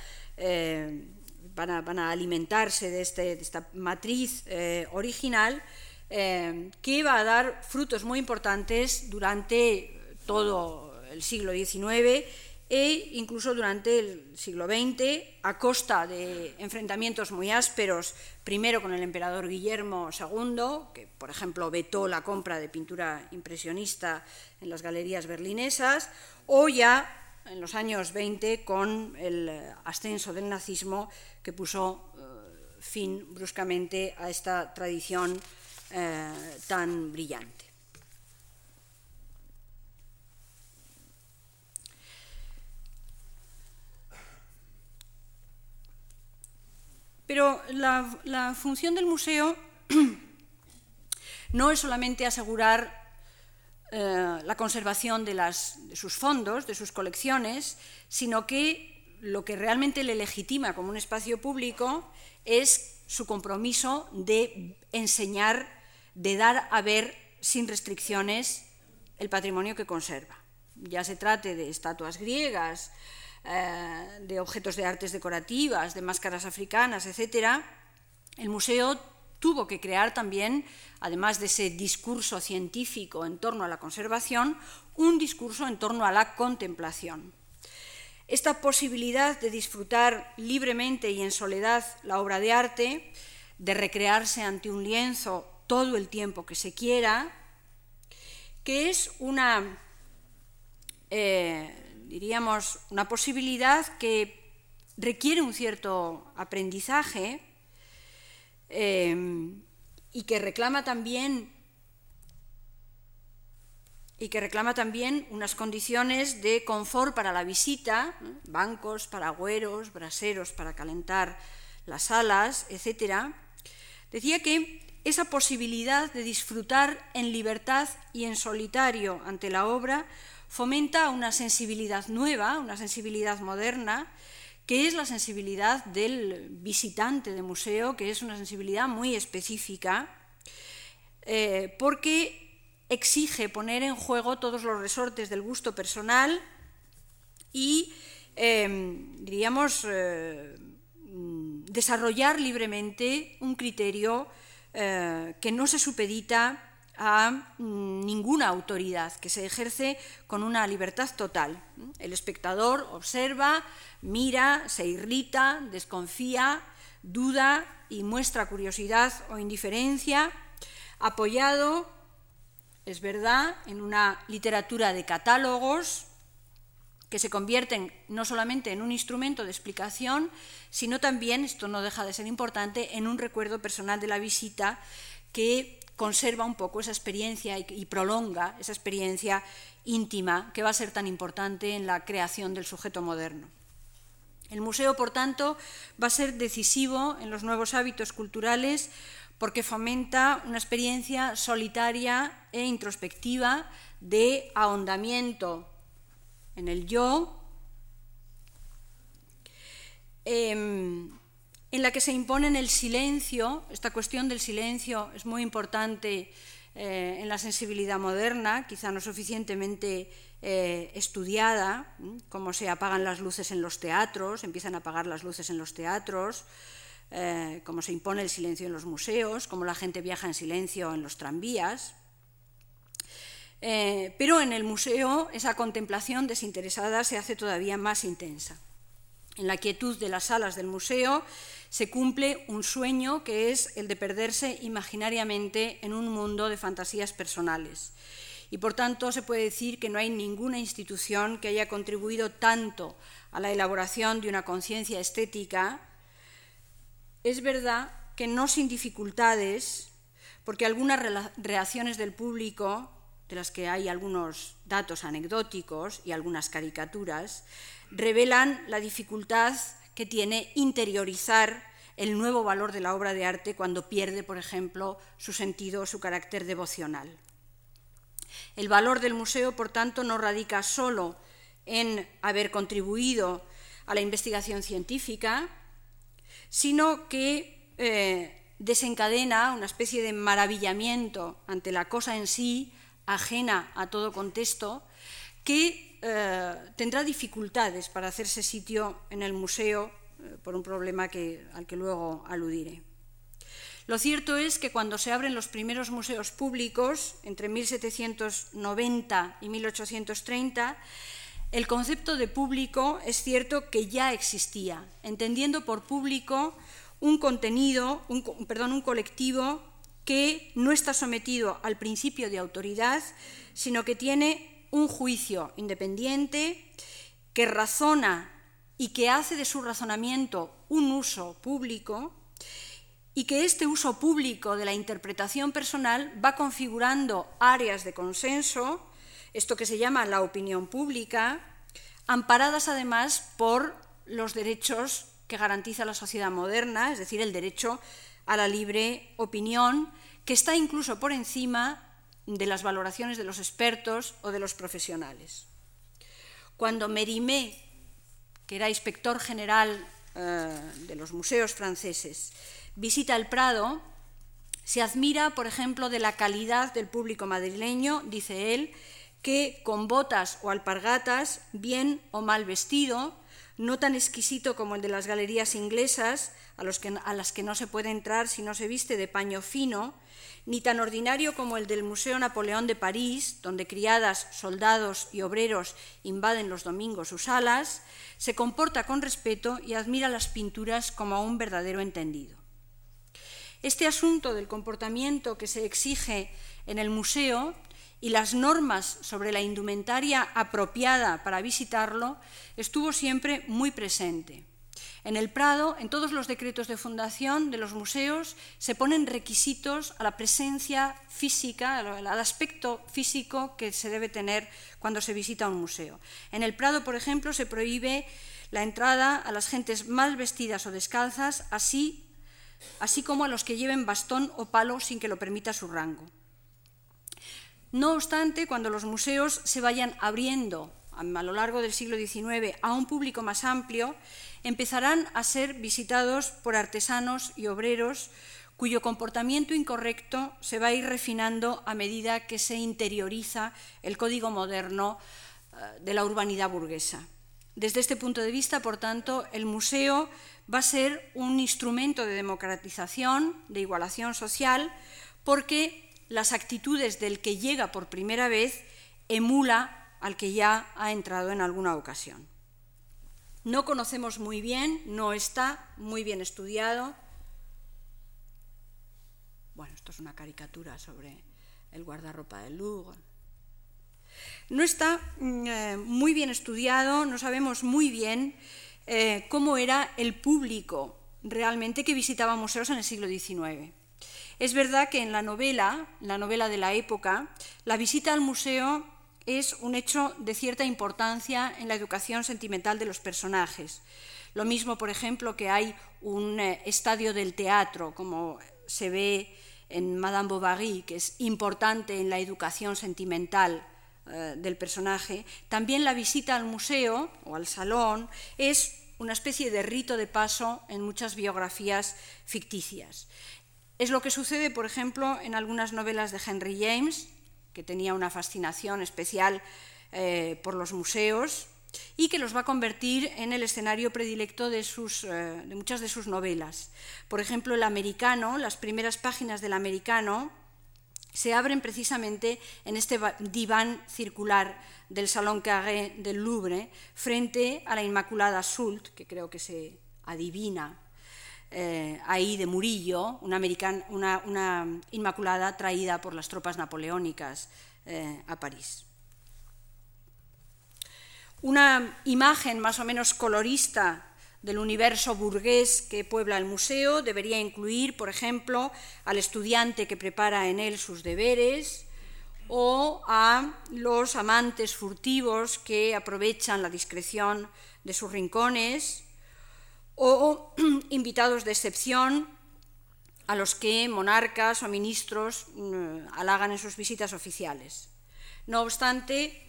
van a, alimentarse de, este, esta matriz eh, original eh, que va a dar frutos muy importantes durante todo el siglo XIX e incluso durante el siglo XX, a costa de enfrentamientos muy ásperos, primero con el emperador Guillermo II, que por ejemplo vetó la compra de pintura impresionista en las galerías berlinesas, o ya en los años 20 con el ascenso del nazismo que puso eh, fin bruscamente a esta tradición eh, tan brillante. Pero la función del museo (clears throat) no es solamente asegurar eh, la conservación de, sus fondos, de sus colecciones, sino que lo que realmente le legitima como un espacio público es su compromiso de enseñar, de dar a ver sin restricciones el patrimonio que conserva. Ya se trate de estatuas griegas, eh, de objetos de artes decorativas, de máscaras africanas, etc., el museo tuvo que crear también, además de ese discurso científico en torno a la conservación, un discurso en torno a la contemplación. Esta posibilidad de disfrutar libremente y en soledad la obra de arte, de recrearse ante un lienzo todo el tiempo que se quiera, que es una, eh, diríamos, una posibilidad que requiere un cierto aprendizaje, Em, y que reclama también y que reclama también unas condiciones de confort para la visita, bancos, paragüeros, braseros para calentar las salas, etc., decía que esa posibilidad de disfrutar en libertad y en solitario ante la obra fomenta una sensibilidad nueva, una sensibilidad moderna, que es la sensibilidad del visitante de museo, que es una sensibilidad muy específica, eh, porque exige poner en juego todos los resortes del gusto personal y, em, diríamos, eh, desarrollar libremente un criterio eh, que no se supedita a mm, ninguna autoridad, que se ejerce con una libertad total. El espectador observa, mira, se irrita, desconfía, duda y muestra curiosidad o indiferencia, apoyado, es verdad, en una literatura de catálogos que se convierten no solamente en un instrumento de explicación, sino también, esto no deja de ser importante, en un recuerdo personal de la visita que conserva un poco esa experiencia y, prolonga esa experiencia íntima que va a ser tan importante en la creación del sujeto moderno. El museo, por tanto, va a ser decisivo en los nuevos hábitos culturales porque fomenta una experiencia solitaria e introspectiva de ahondamiento en el yo, em, en la que se impone el silencio, esta cuestión del silencio es muy importante eh, en la sensibilidad moderna, quizá no suficientemente eh, estudiada, cómo se apagan las luces en los teatros, empiezan a apagar las luces en los teatros, eh, cómo se impone el silencio en los museos, cómo la gente viaja en silencio en los tranvías. Eh, pero en el museo esa contemplación desinteresada se hace todavía más intensa. En la quietud de las salas del museo se cumple un sueño que es el de perderse imaginariamente en un mundo de fantasías personales y por tanto se puede decir que no hay ninguna institución que haya contribuido tanto a la elaboración de una conciencia estética. Es verdad que no sin dificultades, porque algunas reacciones del público, de las que hay algunos datos anecdóticos y algunas caricaturas, revelan la dificultad que tiene interiorizar el nuevo valor de la obra de arte cuando pierde, por ejemplo, su sentido o su carácter devocional. El valor del museo, por tanto, no radica solo en haber contribuido a la investigación científica, sino que eh, desencadena una especie de maravillamiento ante la cosa en sí, ajena a todo contexto, que eh, tendrá dificultades para hacerse sitio en el museo eh, por un problema al que luego aludiré. Lo cierto es que cuando se abren los primeros museos públicos, entre 1790 y 1830, el concepto de público es cierto que ya existía, entendiendo por público un contenido, perdón, un colectivo que no está sometido al principio de autoridad, sino que tiene un juicio independiente, que razona y que hace de su razonamiento un uso público y que este uso público de la interpretación personal va configurando áreas de consenso, esto que se llama la opinión pública, amparadas además por los derechos que garantiza la sociedad moderna, es decir, el derecho a la libre opinión, que está incluso por encima de las valoraciones de los expertos o de los profesionales. Cuando Mérimée, que era inspector general eh, de los museos franceses, visita el Prado, se admira, por ejemplo, de la calidad del público madrileño, dice él, que con botas o alpargatas, bien o mal vestido, no tan exquisito como el de las galerías inglesas, a, a, las que no se puede entrar si no se viste de paño fino, ni tan ordinario como el del Museo Napoleón de París, donde criadas, soldados y obreros invaden los domingos sus salas, se comporta con respeto y admira las pinturas como a un verdadero entendido. Este asunto del comportamiento que se exige en el museo y las normas sobre la indumentaria apropiada para visitarlo estuvo siempre muy presente. En el Prado, en todos los decretos de fundación de los museos, se ponen requisitos a la presencia física, al aspecto físico que se debe tener cuando se visita un museo. En el Prado, por ejemplo, se prohíbe la entrada a las gentes mal vestidas o descalzas, así así como a los que lleven bastón o palo sin que lo permita su rango. No obstante, cuando los museos se vayan abriendo a lo largo del siglo XIX a un público más amplio, empezarán a ser visitados por artesanos y obreros cuyo comportamiento incorrecto se va a ir refinando a medida que se interioriza el código moderno eh, de la urbanidad burguesa. Desde este punto de vista, por tanto, el museo va a ser un instrumento de democratización, de igualación social, porque las actitudes del que llega por primera vez emula al que ya ha entrado en alguna ocasión. No conocemos muy bien, no está muy bien estudiado. Bueno, esto es una caricatura sobre el guardarropa del Louvre. No está mm, eh, muy bien estudiado, no sabemos muy bien eh, cómo era el público realmente que visitaba museos en el siglo XIX. Es verdad que en la novela, la novela de la época, la visita al museo es un hecho de cierta importancia en la educación sentimental de los personajes. Lo mismo, por ejemplo, que hay un eh, estadio del teatro, como se ve en Madame Bovary, que es importante en la educación sentimental eh, del personaje. También la visita al museo o al salón es una especie de rito de paso en muchas biografías ficticias. Es lo que sucede, por ejemplo, en algunas novelas de Henry James, que tenía una fascinación especial eh, por los museos y que los va a convertir en el escenario predilecto de, eh, de muchas de sus novelas. Por ejemplo, El Americano, las primeras páginas del Americano se abren precisamente en este diván circular del Salón Carré del Louvre frente a la Inmaculada Sult, que creo que se adivina eh, ahí de Murillo, una, Inmaculada traída por las tropas napoleónicas eh, a París. Una imagen más o menos colorista del universo burgués que puebla el museo debería incluir, por ejemplo, al estudiante que prepara en él sus deberes o a los amantes furtivos que aprovechan la discreción de sus rincones o (clears throat) invitados de excepción a los que monarcas o ministros mm, halagan en sus visitas oficiales. No obstante,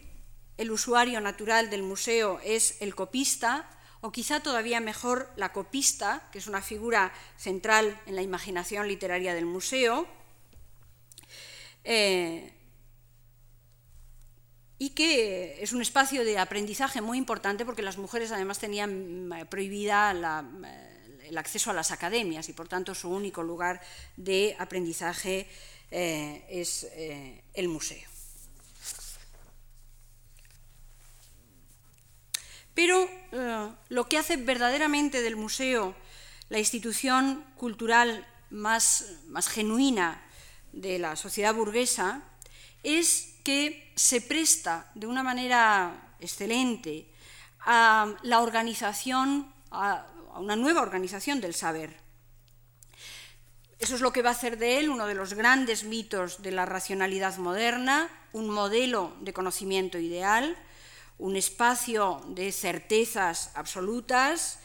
el usuario natural del museo es el copista, o quizá todavía mejor la copista, que es una figura central en la imaginación literaria del museo, eh, y que es un espacio de aprendizaje muy importante porque las mujeres además tenían eh, prohibida eh, el acceso a las academias y por tanto su único lugar de aprendizaje eh, es el museo. Pero lo que hace verdaderamente del museo la institución cultural más, más genuina de la sociedad burguesa es que se presta de una manera excelente a la organización, a una nueva organización del saber. Eso es lo que va a hacer de él uno de los grandes mitos de la racionalidad moderna, un modelo de conocimiento ideal, un espacio de certezas absolutas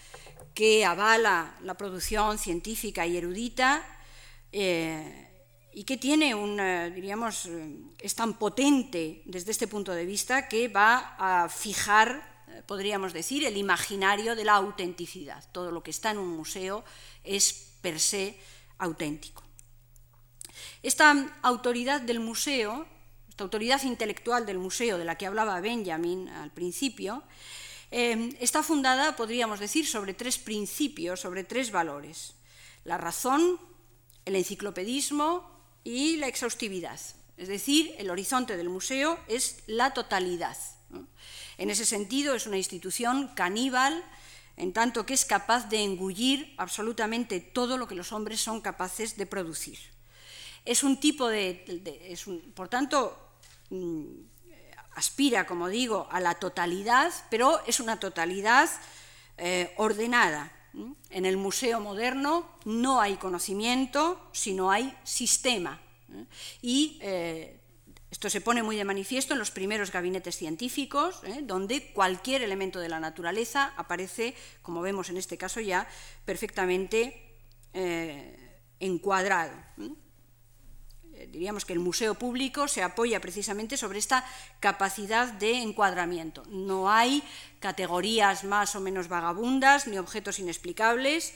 que avala la producción científica y erudita, eh, y que tiene un, diríamos, eh, es tan potente desde este punto de vista que va a fijar, eh, podríamos decir, el imaginario de la autenticidad. Todo lo que está en un museo es per se auténtico. Esta autoridad del museo, esta autoridad intelectual del museo de la que hablaba Benjamin al principio, eh, está fundada, podríamos decir, sobre tres principios, sobre tres valores. La razón, el enciclopedismo y la exhaustividad. Es decir, el horizonte del museo es la totalidad. En ese sentido, es una institución caníbal, en tanto que es capaz de engullir absolutamente todo lo que los hombres son capaces de producir. Es un tipo de. por tanto, mm, aspira, como digo, a la totalidad, pero es una totalidad eh, ordenada, en el museo moderno no hay conocimiento, sino hay sistema. Y eh, esto se pone muy de manifiesto en los primeros gabinetes científicos, ¿eh? donde cualquier elemento de la naturaleza aparece, como vemos en este caso ya, perfectamente eh, encuadrado diríamos que el museo público se apoya precisamente sobre esta capacidad de encuadramiento. No hay categorías más o menos vagabundas ni objetos inexplicables,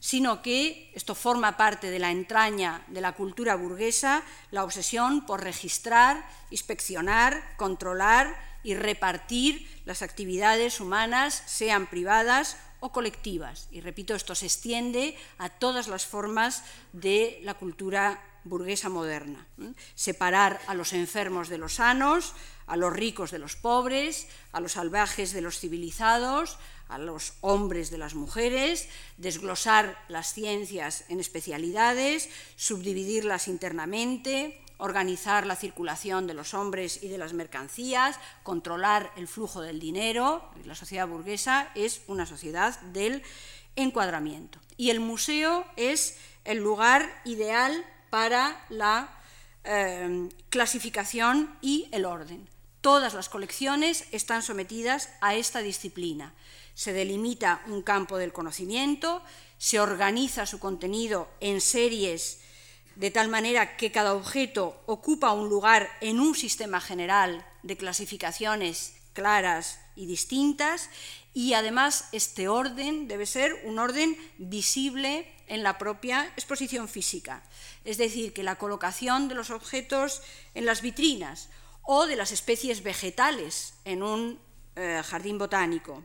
sino que esto forma parte de la entraña de la cultura burguesa, la obsesión por registrar, inspeccionar, controlar y repartir las actividades humanas, sean privadas o colectivas. Y repito, esto se extiende a todas las formas de la cultura burguesa moderna. Separar a los enfermos de los sanos, a los ricos de los pobres, a los salvajes de los civilizados, a los hombres de las mujeres, desglosar las ciencias en especialidades, subdividirlas internamente, organizar la circulación de los hombres y de las mercancías, controlar el flujo del dinero. La sociedad burguesa es una sociedad del encuadramiento. Y el museo es el lugar ideal para la eh, clasificación y el orden. Todas las colecciones están sometidas a esta disciplina. Se delimita un campo del conocimiento, se organiza su contenido en series de tal manera que cada objeto ocupa un lugar en un sistema general de clasificaciones claras y distintas y además este orden debe ser un orden visible en la propia exposición física, es decir, que la colocación de los objetos en las vitrinas o de las especies vegetales en un eh, jardín botánico,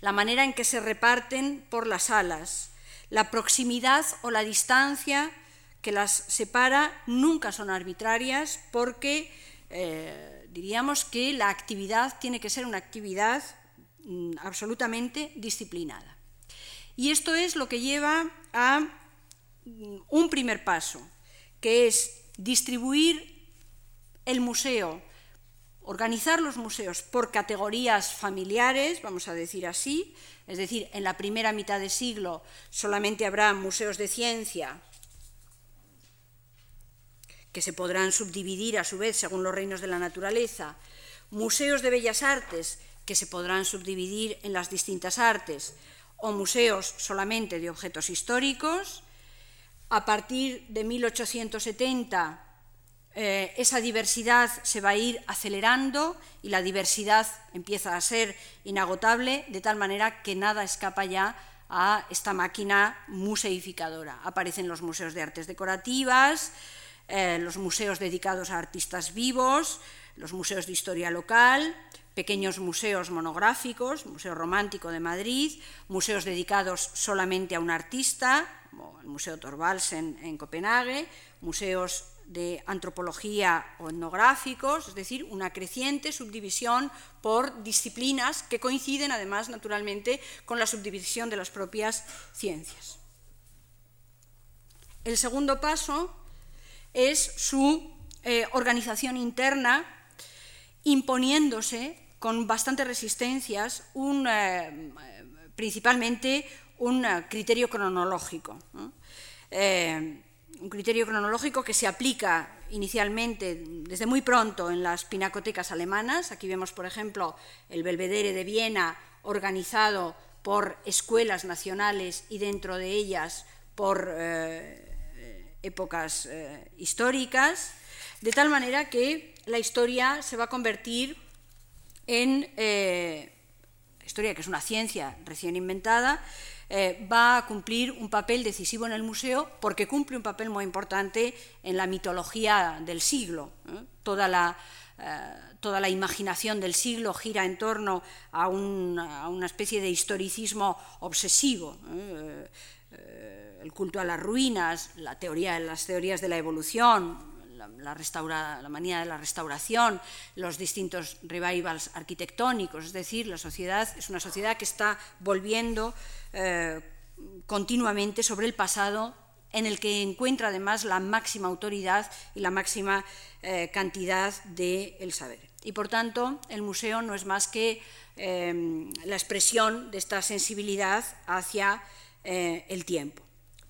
la manera en que se reparten por las salas, la proximidad o la distancia que las separa nunca son arbitrarias porque eh, diríamos que la actividad tiene que ser una actividad mm, absolutamente disciplinada. Y esto es lo que lleva a mm, un primer paso, que es distribuir el museo, organizar los museos por categorías familiares, vamos a decir así, es decir, en la primera mitad de siglo solamente habrá museos de ciencia, que se podrán subdividir a su vez según los reinos de la naturaleza, museos de bellas artes, que se podrán subdividir en las distintas artes, o museos solamente de objetos históricos. A partir de 1870 eh, esa diversidad se va a ir acelerando y la diversidad empieza a ser inagotable, de tal manera que nada escapa ya a esta máquina museificadora. Aparecen los museos de artes decorativas, eh, los museos dedicados a artistas vivos, los museos de historia local, pequeños museos monográficos, Museo Romántico de Madrid, museos dedicados solamente a un artista, como el Museo Thorvaldsen en Copenhague, museos de antropología o etnográficos, es decir, una creciente subdivisión por disciplinas que coinciden además naturalmente con la subdivisión de las propias ciencias. El segundo paso es su eh, organización interna, imponiéndose con bastantes resistencias un, eh, principalmente un eh, criterio cronológico. un criterio cronológico que se aplica inicialmente desde muy pronto en las pinacotecas alemanas. Aquí vemos, por ejemplo, el Belvedere de Viena organizado por escuelas nacionales y dentro de ellas por épocas eh, históricas, de tal manera que la historia se va a convertir en, eh, historia que es una ciencia recién inventada, eh, va a cumplir un papel decisivo en el museo porque cumple un papel muy importante en la mitología del siglo. Toda la, toda la imaginación del siglo gira en torno a, una especie de historicismo obsesivo el culto a las ruinas, la teoría, las teorías de la evolución, la, la, manía de la restauración, los distintos revivals arquitectónicos, es decir, la sociedad es una sociedad que está volviendo eh, continuamente sobre el pasado en el que encuentra además la máxima autoridad y la máxima eh, cantidad del saber. Y por tanto, el museo no es más que eh, la expresión de esta sensibilidad hacia el tiempo.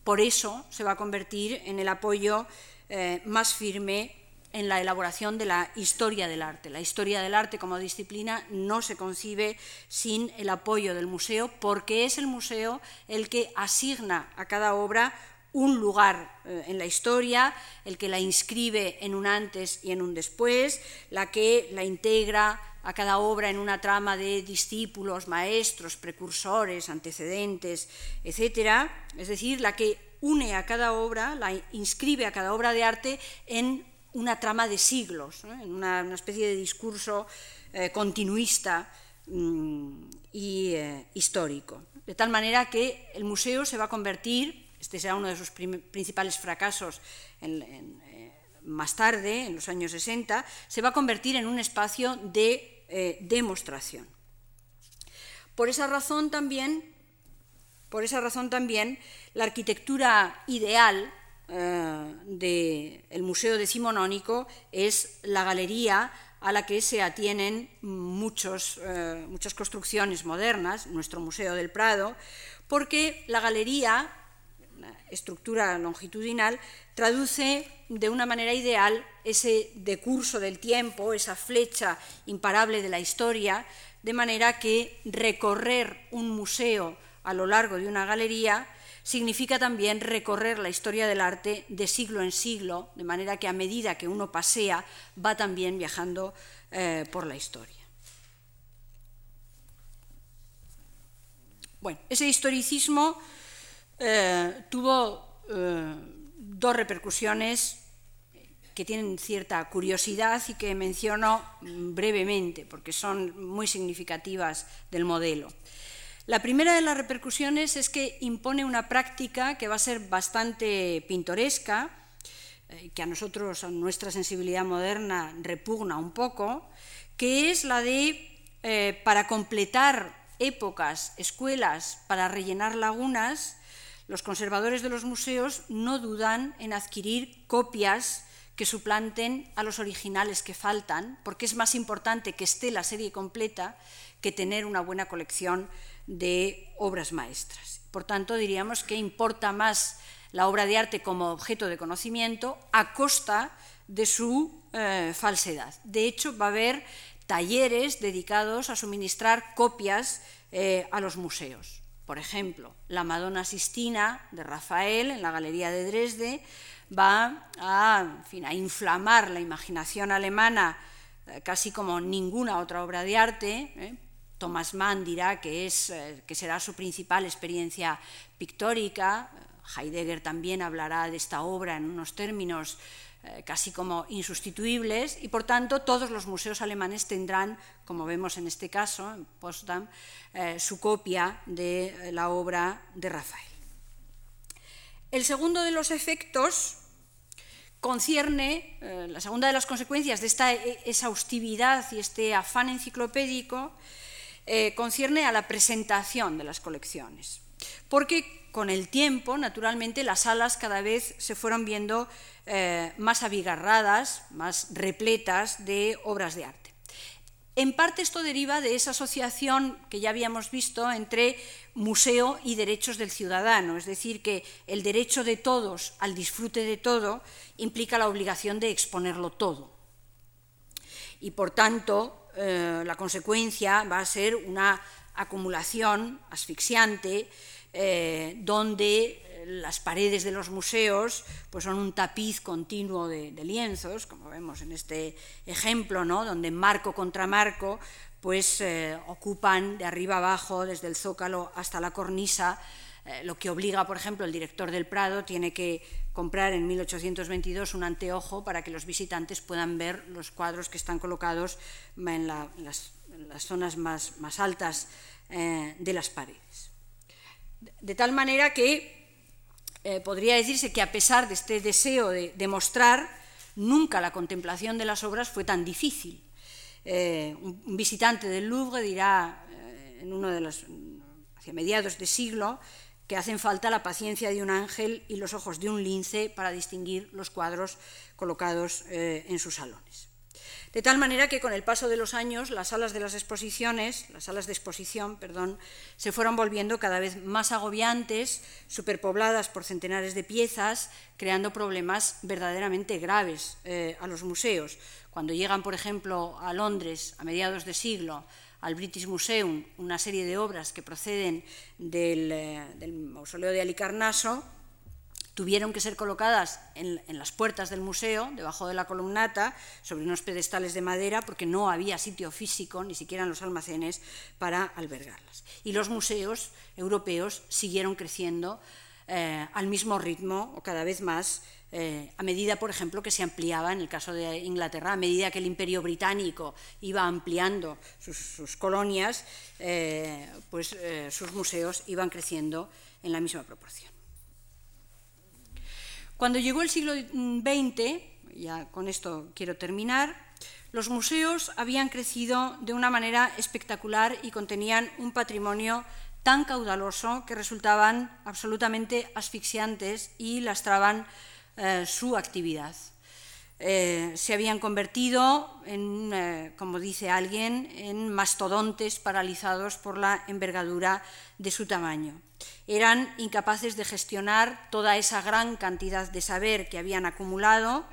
Por eso se va a convertir en el apoyo eh, más firme en la elaboración de la historia del arte. La historia del arte como disciplina no se concibe sin el apoyo del museo porque es el museo el que asigna a cada obra un lugar eh, en la historia, el que la inscribe en un antes y en un después, la que la integra a cada obra en una trama de discípulos, maestros, precursores, antecedentes, etc. Es decir, la que une a cada obra, la inscribe a cada obra de arte en una trama de siglos, en una, especie de discurso eh, continuista mm, y eh, histórico. De tal manera que el museo se va a convertir, este será uno de sus principales fracasos en más tarde, en los años 60, se va a convertir en un espacio de eh, demostración. Por esa razón también, por esa razón también, la arquitectura ideal eh, del Museo Decimonónico es la galería a la que se atienen muchos, eh, muchas construcciones modernas, nuestro Museo del Prado, porque la galería estructura longitudinal, traduce de una manera ideal ese decurso del tiempo, esa flecha imparable de la historia, de manera que recorrer un museo a lo largo de una galería significa también recorrer la historia del arte de siglo en siglo, de manera que a medida que uno pasea va también viajando eh, por la historia. Bueno, ese historicismo eh, tuvo eh, dos repercusiones que tienen cierta curiosidad y que menciono brevemente porque son muy significativas del modelo. La primera de las repercusiones es que impone una práctica que va a ser bastante pintoresca, eh, que a nosotros, a nuestra sensibilidad moderna, repugna un poco, que es la de, para completar épocas, escuelas para rellenar lagunas, los conservadores de los museos no dudan en adquirir copias que suplanten a los originales que faltan, porque es más importante que esté la serie completa que tener una buena colección de obras maestras. Por tanto, diríamos que importa más la obra de arte como objeto de conocimiento a costa de su eh, falsedad. De hecho, va a haber talleres dedicados a suministrar copias eh, a los museos. Por ejemplo, la Madonna Sistina de Rafael en la Galería de Dresde va a, inflamar la imaginación alemana eh, casi como ninguna otra obra de arte. ¿Eh? Thomas Mann dirá que, es, que será su principal experiencia pictórica. Heidegger también hablará de esta obra en unos términos eh, casi como insustituibles y por tanto todos los museos alemanes tendrán, como vemos en este caso, en Potsdam, eh, su copia de eh, la obra de Rafael. El segundo de los efectos concierne, la segunda de las consecuencias de esta exhaustividad y este afán enciclopédico, concierne a la presentación de las colecciones. Porque con el tiempo, naturalmente, las salas cada vez se fueron viendo eh, más abigarradas, más repletas de obras de arte. En parte esto deriva de esa asociación que ya habíamos visto entre museo y derechos del ciudadano, es decir, que el derecho de todos al disfrute de todo implica la obligación de exponerlo todo. Y por tanto, eh, la consecuencia va a ser una acumulación asfixiante eh, donde las paredes de los museos pues son un tapiz continuo de, lienzos, como vemos en este ejemplo, ¿no? donde marco contra marco pues, eh, ocupan de arriba abajo, desde el zócalo hasta la cornisa, eh, lo que obliga, por ejemplo, el director del Prado tiene que comprar en 1822 un anteojo para que los visitantes puedan ver los cuadros que están colocados en, las, zonas más, altas eh, de las paredes. De tal manera que eh, podría decirse que a pesar de este deseo de, demostrar, nunca la contemplación de las obras fue tan difícil. Eh, un, visitante del Louvre dirá eh, en uno de los hacia mediados de siglo que hacen falta la paciencia de un ángel y los ojos de un lince para distinguir los cuadros colocados en sus salones. De tal manera que con el paso de los años las salas de las exposiciones, las salas de exposición, perdón, se fueron volviendo cada vez más agobiantes, superpobladas por centenares de piezas, creando problemas verdaderamente graves eh, a los museos. Cuando llegan, por ejemplo, a Londres a mediados de siglo al British Museum una serie de obras que proceden del, eh, mausoleo de Alicarnaso, tuvieron que ser colocadas en, las puertas del museo, debajo de la columnata, sobre unos pedestales de madera, porque no había sitio físico, ni siquiera en los almacenes, para albergarlas. Y los museos europeos siguieron creciendo eh, al mismo ritmo o cada vez más eh, a medida, por ejemplo, que se ampliaba, en el caso de Inglaterra, a medida que el imperio británico iba ampliando sus, colonias, eh, pues sus museos iban creciendo en la misma proporción. Cuando llegó el siglo XX, ya con esto quiero terminar, los museos habían crecido de una manera espectacular y contenían un patrimonio tan caudaloso que resultaban absolutamente asfixiantes y lastraban eh, su actividad. eh, se habían convertido en, eh, como dice alguien, en mastodontes paralizados por la envergadura de su tamaño. Eran incapaces de gestionar toda esa gran cantidad de saber que habían acumulado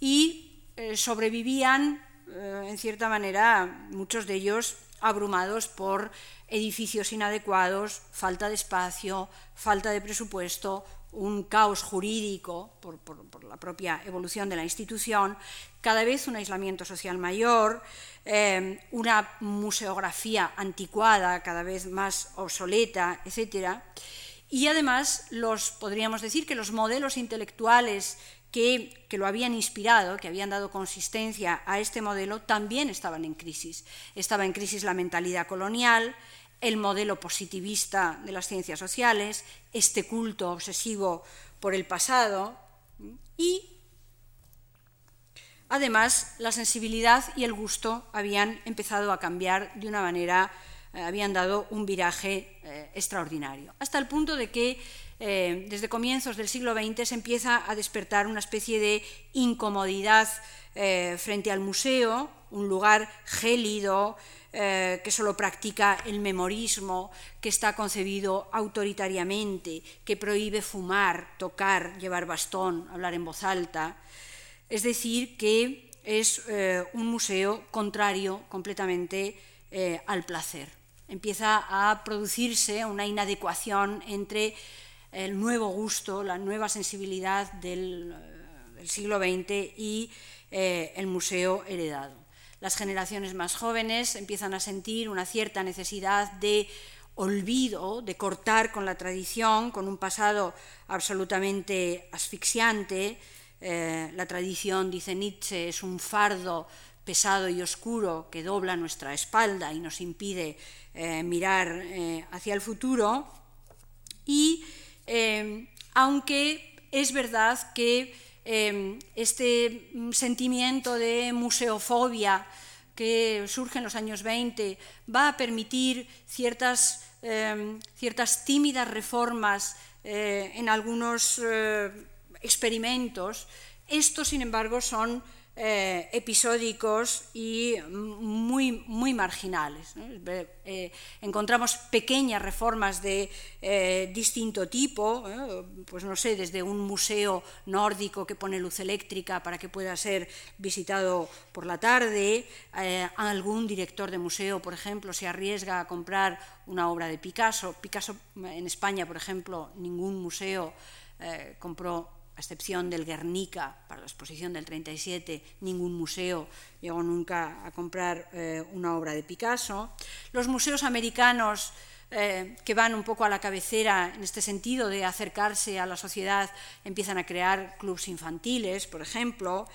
y sobrevivían, en cierta manera, muchos de ellos abrumados por edificios inadecuados, falta de espacio, falta de presupuesto, un caos jurídico por, la propia evolución de la institución, cada vez un aislamiento social mayor, eh, una museografía anticuada, cada vez más obsoleta, etc. Y además, los, podríamos decir que los modelos intelectuales que, que, lo habían inspirado, que habían dado consistencia a este modelo, también estaban en crisis. Estaba en crisis la mentalidad colonial, el modelo positivista de las ciencias sociales, este culto obsesivo por el pasado y además la sensibilidad y el gusto habían empezado a cambiar de una manera, eh, habían dado un viraje eh, extraordinario, hasta el punto de que eh, desde comienzos del siglo XX se empieza a despertar una especie de incomodidad frente al museo, un lugar gélido, eh, que solo practica el memorismo, que está concebido autoritariamente, que prohíbe fumar, tocar, llevar bastón, hablar en voz alta. Es decir, que es eh, un museo contrario completamente eh, al placer. Empieza a producirse una inadecuación entre el nuevo gusto, la nueva sensibilidad del, del siglo XX y el museo heredado las generaciones más jóvenes empiezan a sentir una cierta necesidad de olvido, de cortar con la tradición, con un pasado absolutamente asfixiante. Eh, la tradición, dice Nietzsche, es un fardo pesado y oscuro que dobla nuestra espalda y nos impide eh, mirar eh, hacia el futuro. Y aunque es verdad que Em, este sentimiento de museofobia que surge en los años 20 va a permitir ciertas, em, ciertas tímidas reformas eh, en algunos eh, experimentos. Estos, sin embargo, son eh, episódicos y muy, muy marginales. Eh, encontramos pequeñas reformas de eh, distinto tipo, pues no sé, desde un museo nórdico que pone luz eléctrica para que pueda ser visitado por la tarde, algún director de museo, por ejemplo, se arriesga a comprar una obra de Picasso. Picasso en España, por ejemplo, ningún museo compró excepción del Guernica para la exposición del 37, ningún museo llegó nunca a comprar eh, una obra de Picasso. Los museos americanos eh, que van un poco a la cabecera en este sentido de acercarse a la sociedad empiezan a crear clubes infantiles, por ejemplo.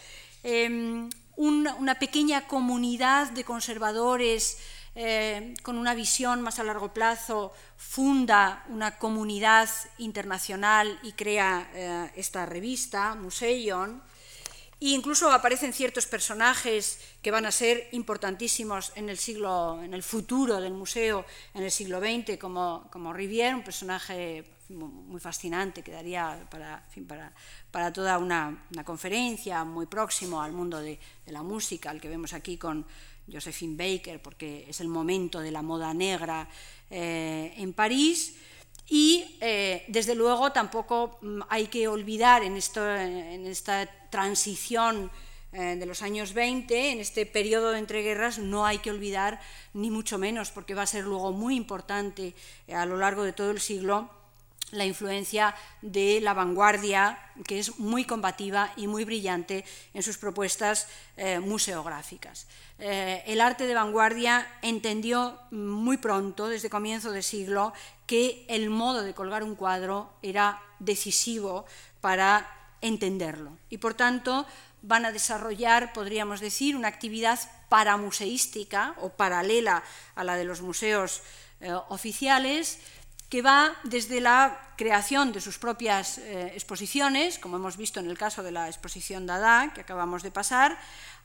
Em, una pequeña comunidad de conservadores eh, con una visión más a largo plazo, funda una comunidad internacional y crea eh, esta revista, Museion. E incluso aparecen ciertos personajes que van a ser importantísimos en el, siglo, en el futuro del museo en el siglo XX, como, como Rivière, un personaje muy fascinante que daría para, para, para toda una, una, conferencia muy próximo al mundo de, de la música, al que vemos aquí con, Josephine Baker, porque es el momento de la moda negra eh, en París. Y eh, desde luego tampoco mm, hay que olvidar en, esta transición eh, de los años 20, en este periodo de entreguerras, no hay que olvidar ni mucho menos, porque va a ser luego muy importante a lo largo de todo el siglo, la influencia de la vanguardia, que es muy combativa y muy brillante en sus propuestas museográficas. Eh, el arte de vanguardia entendió muy pronto, desde comienzo de siglo, que el modo de colgar un cuadro era decisivo para entenderlo. Y por tanto van a desarrollar, podríamos decir, una actividad paramuseística o paralela a la de los museos eh, oficiales, que va desde la creación de sus propias eh, exposiciones, como hemos visto en el caso de la exposición Dada, que acabamos de pasar,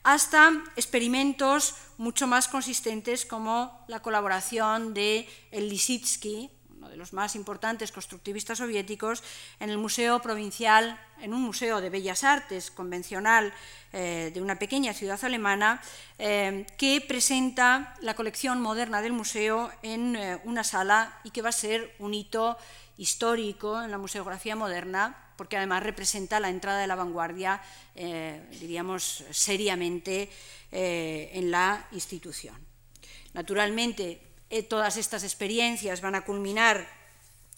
hasta experimentos mucho más consistentes como la colaboración de Lisitsky, de los más importantes constructivistas soviéticos, en el Museo Provincial, en un museo de bellas artes convencional eh, de una pequeña ciudad alemana, eh, que presenta la colección moderna del museo en eh, una sala y que va a ser un hito histórico en la museografía moderna, porque además representa la entrada de la vanguardia, diríamos, seriamente en la institución. Naturalmente, eh, todas estas experiencias van a culminar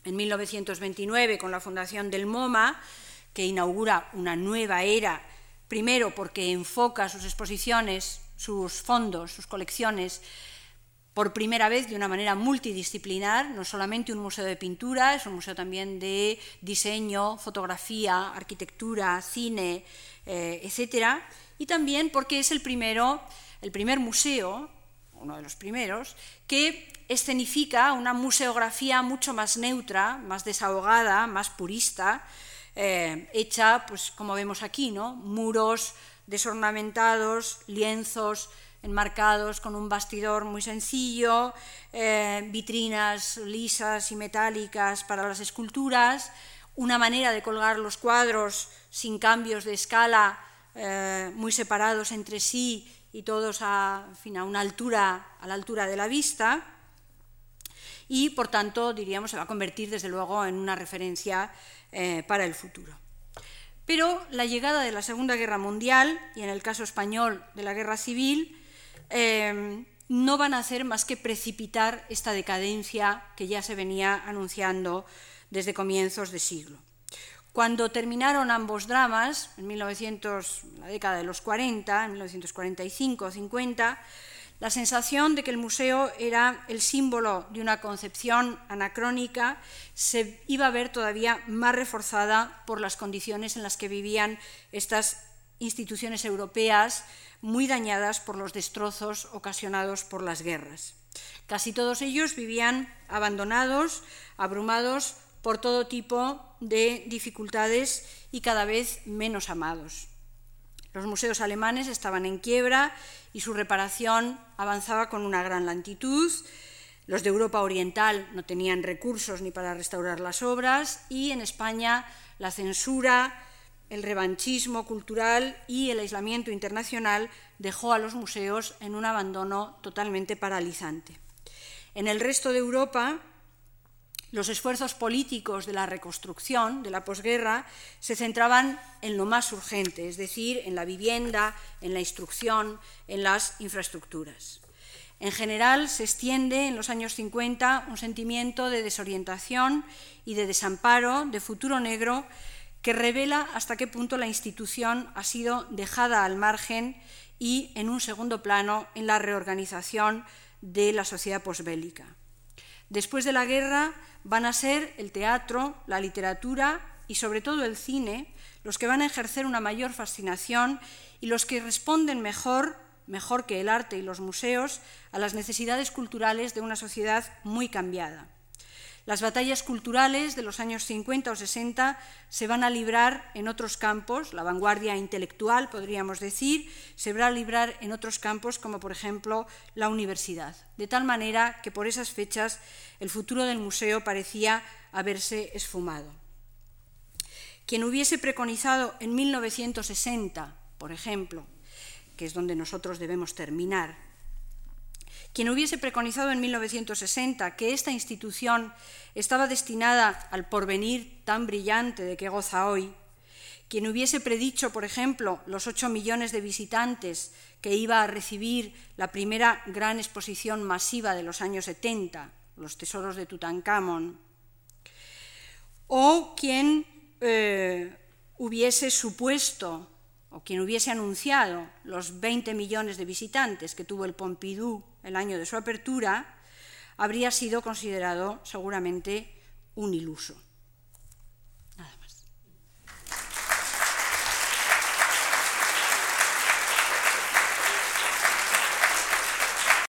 en 1929 con la fundación del MoMA, que inaugura una nueva era, primero porque enfoca sus exposiciones, sus fondos, sus colecciones, por primera vez de una manera multidisciplinar, no solamente un museo de pintura, es un museo también de diseño, fotografía, arquitectura, cine, eh, etcétera, y también porque es el primero, el primer museo uno de los primeros, que escenifica una museografía mucho más neutra, más desahogada, más purista, eh, hecha, pues como vemos aquí, ¿no? muros desornamentados, lienzos enmarcados con un bastidor muy sencillo, eh, vitrinas lisas y metálicas para las esculturas, una manera de colgar los cuadros sin cambios de escala, eh, muy separados entre sí y todos a, una altura, a la altura de la vista, y por tanto, diríamos, se va a convertir desde luego en una referencia eh, para el futuro. Pero la llegada de la Segunda Guerra Mundial, y en el caso español de la Guerra Civil, eh, no van a hacer más que precipitar esta decadencia que ya se venía anunciando desde comienzos de siglo. Cuando terminaron ambos dramas, en 1900, la década de los 40, en 1945-50, la sensación de que el museo era el símbolo de una concepción anacrónica se iba a ver todavía más reforzada por las condiciones en las que vivían estas instituciones europeas muy dañadas por los destrozos ocasionados por las guerras. Casi todos ellos vivían abandonados, abrumados por todo tipo de dificultades y cada vez menos amados. Los museos alemanes estaban en quiebra y su reparación avanzaba con una gran lentitud. Los de Europa Oriental no tenían recursos ni para restaurar las obras y en España la censura, el revanchismo cultural y el aislamiento internacional dejó a los museos en un abandono totalmente paralizante. En el resto de Europa, los esfuerzos políticos de la reconstrucción, de la posguerra, se centraban en lo más urgente, es decir, en la vivienda, en la instrucción, en las infraestructuras. En general, se extiende en los años 50 un sentimiento de desorientación y de desamparo, de futuro negro, que revela hasta qué punto la institución ha sido dejada al margen y en un segundo plano en la reorganización de la sociedad posbélica. Después de la guerra, van a ser el teatro, la literatura y sobre todo el cine los que van a ejercer una mayor fascinación y los que responden mejor, mejor que el arte y los museos, a las necesidades culturales de una sociedad muy cambiada. Las batallas culturales de los años 50 o 60 se van a librar en otros campos, la vanguardia intelectual, podríamos decir, se va a librar en otros campos, como por ejemplo la universidad. De tal manera que por esas fechas el futuro del museo parecía haberse esfumado. Quien hubiese preconizado en 1960, por ejemplo, que es donde nosotros debemos terminar, quien hubiese preconizado en 1960 que esta institución estaba destinada al porvenir tan brillante de que goza hoy, quien hubiese predicho, por ejemplo, los ocho millones de visitantes que iba a recibir la primera gran exposición masiva de los años 70, los tesoros de Tutankamón, o quien eh, hubiese supuesto o quien hubiese anunciado los 20 millones de visitantes que tuvo el Pompidou el año de su apertura, habría sido considerado seguramente un iluso.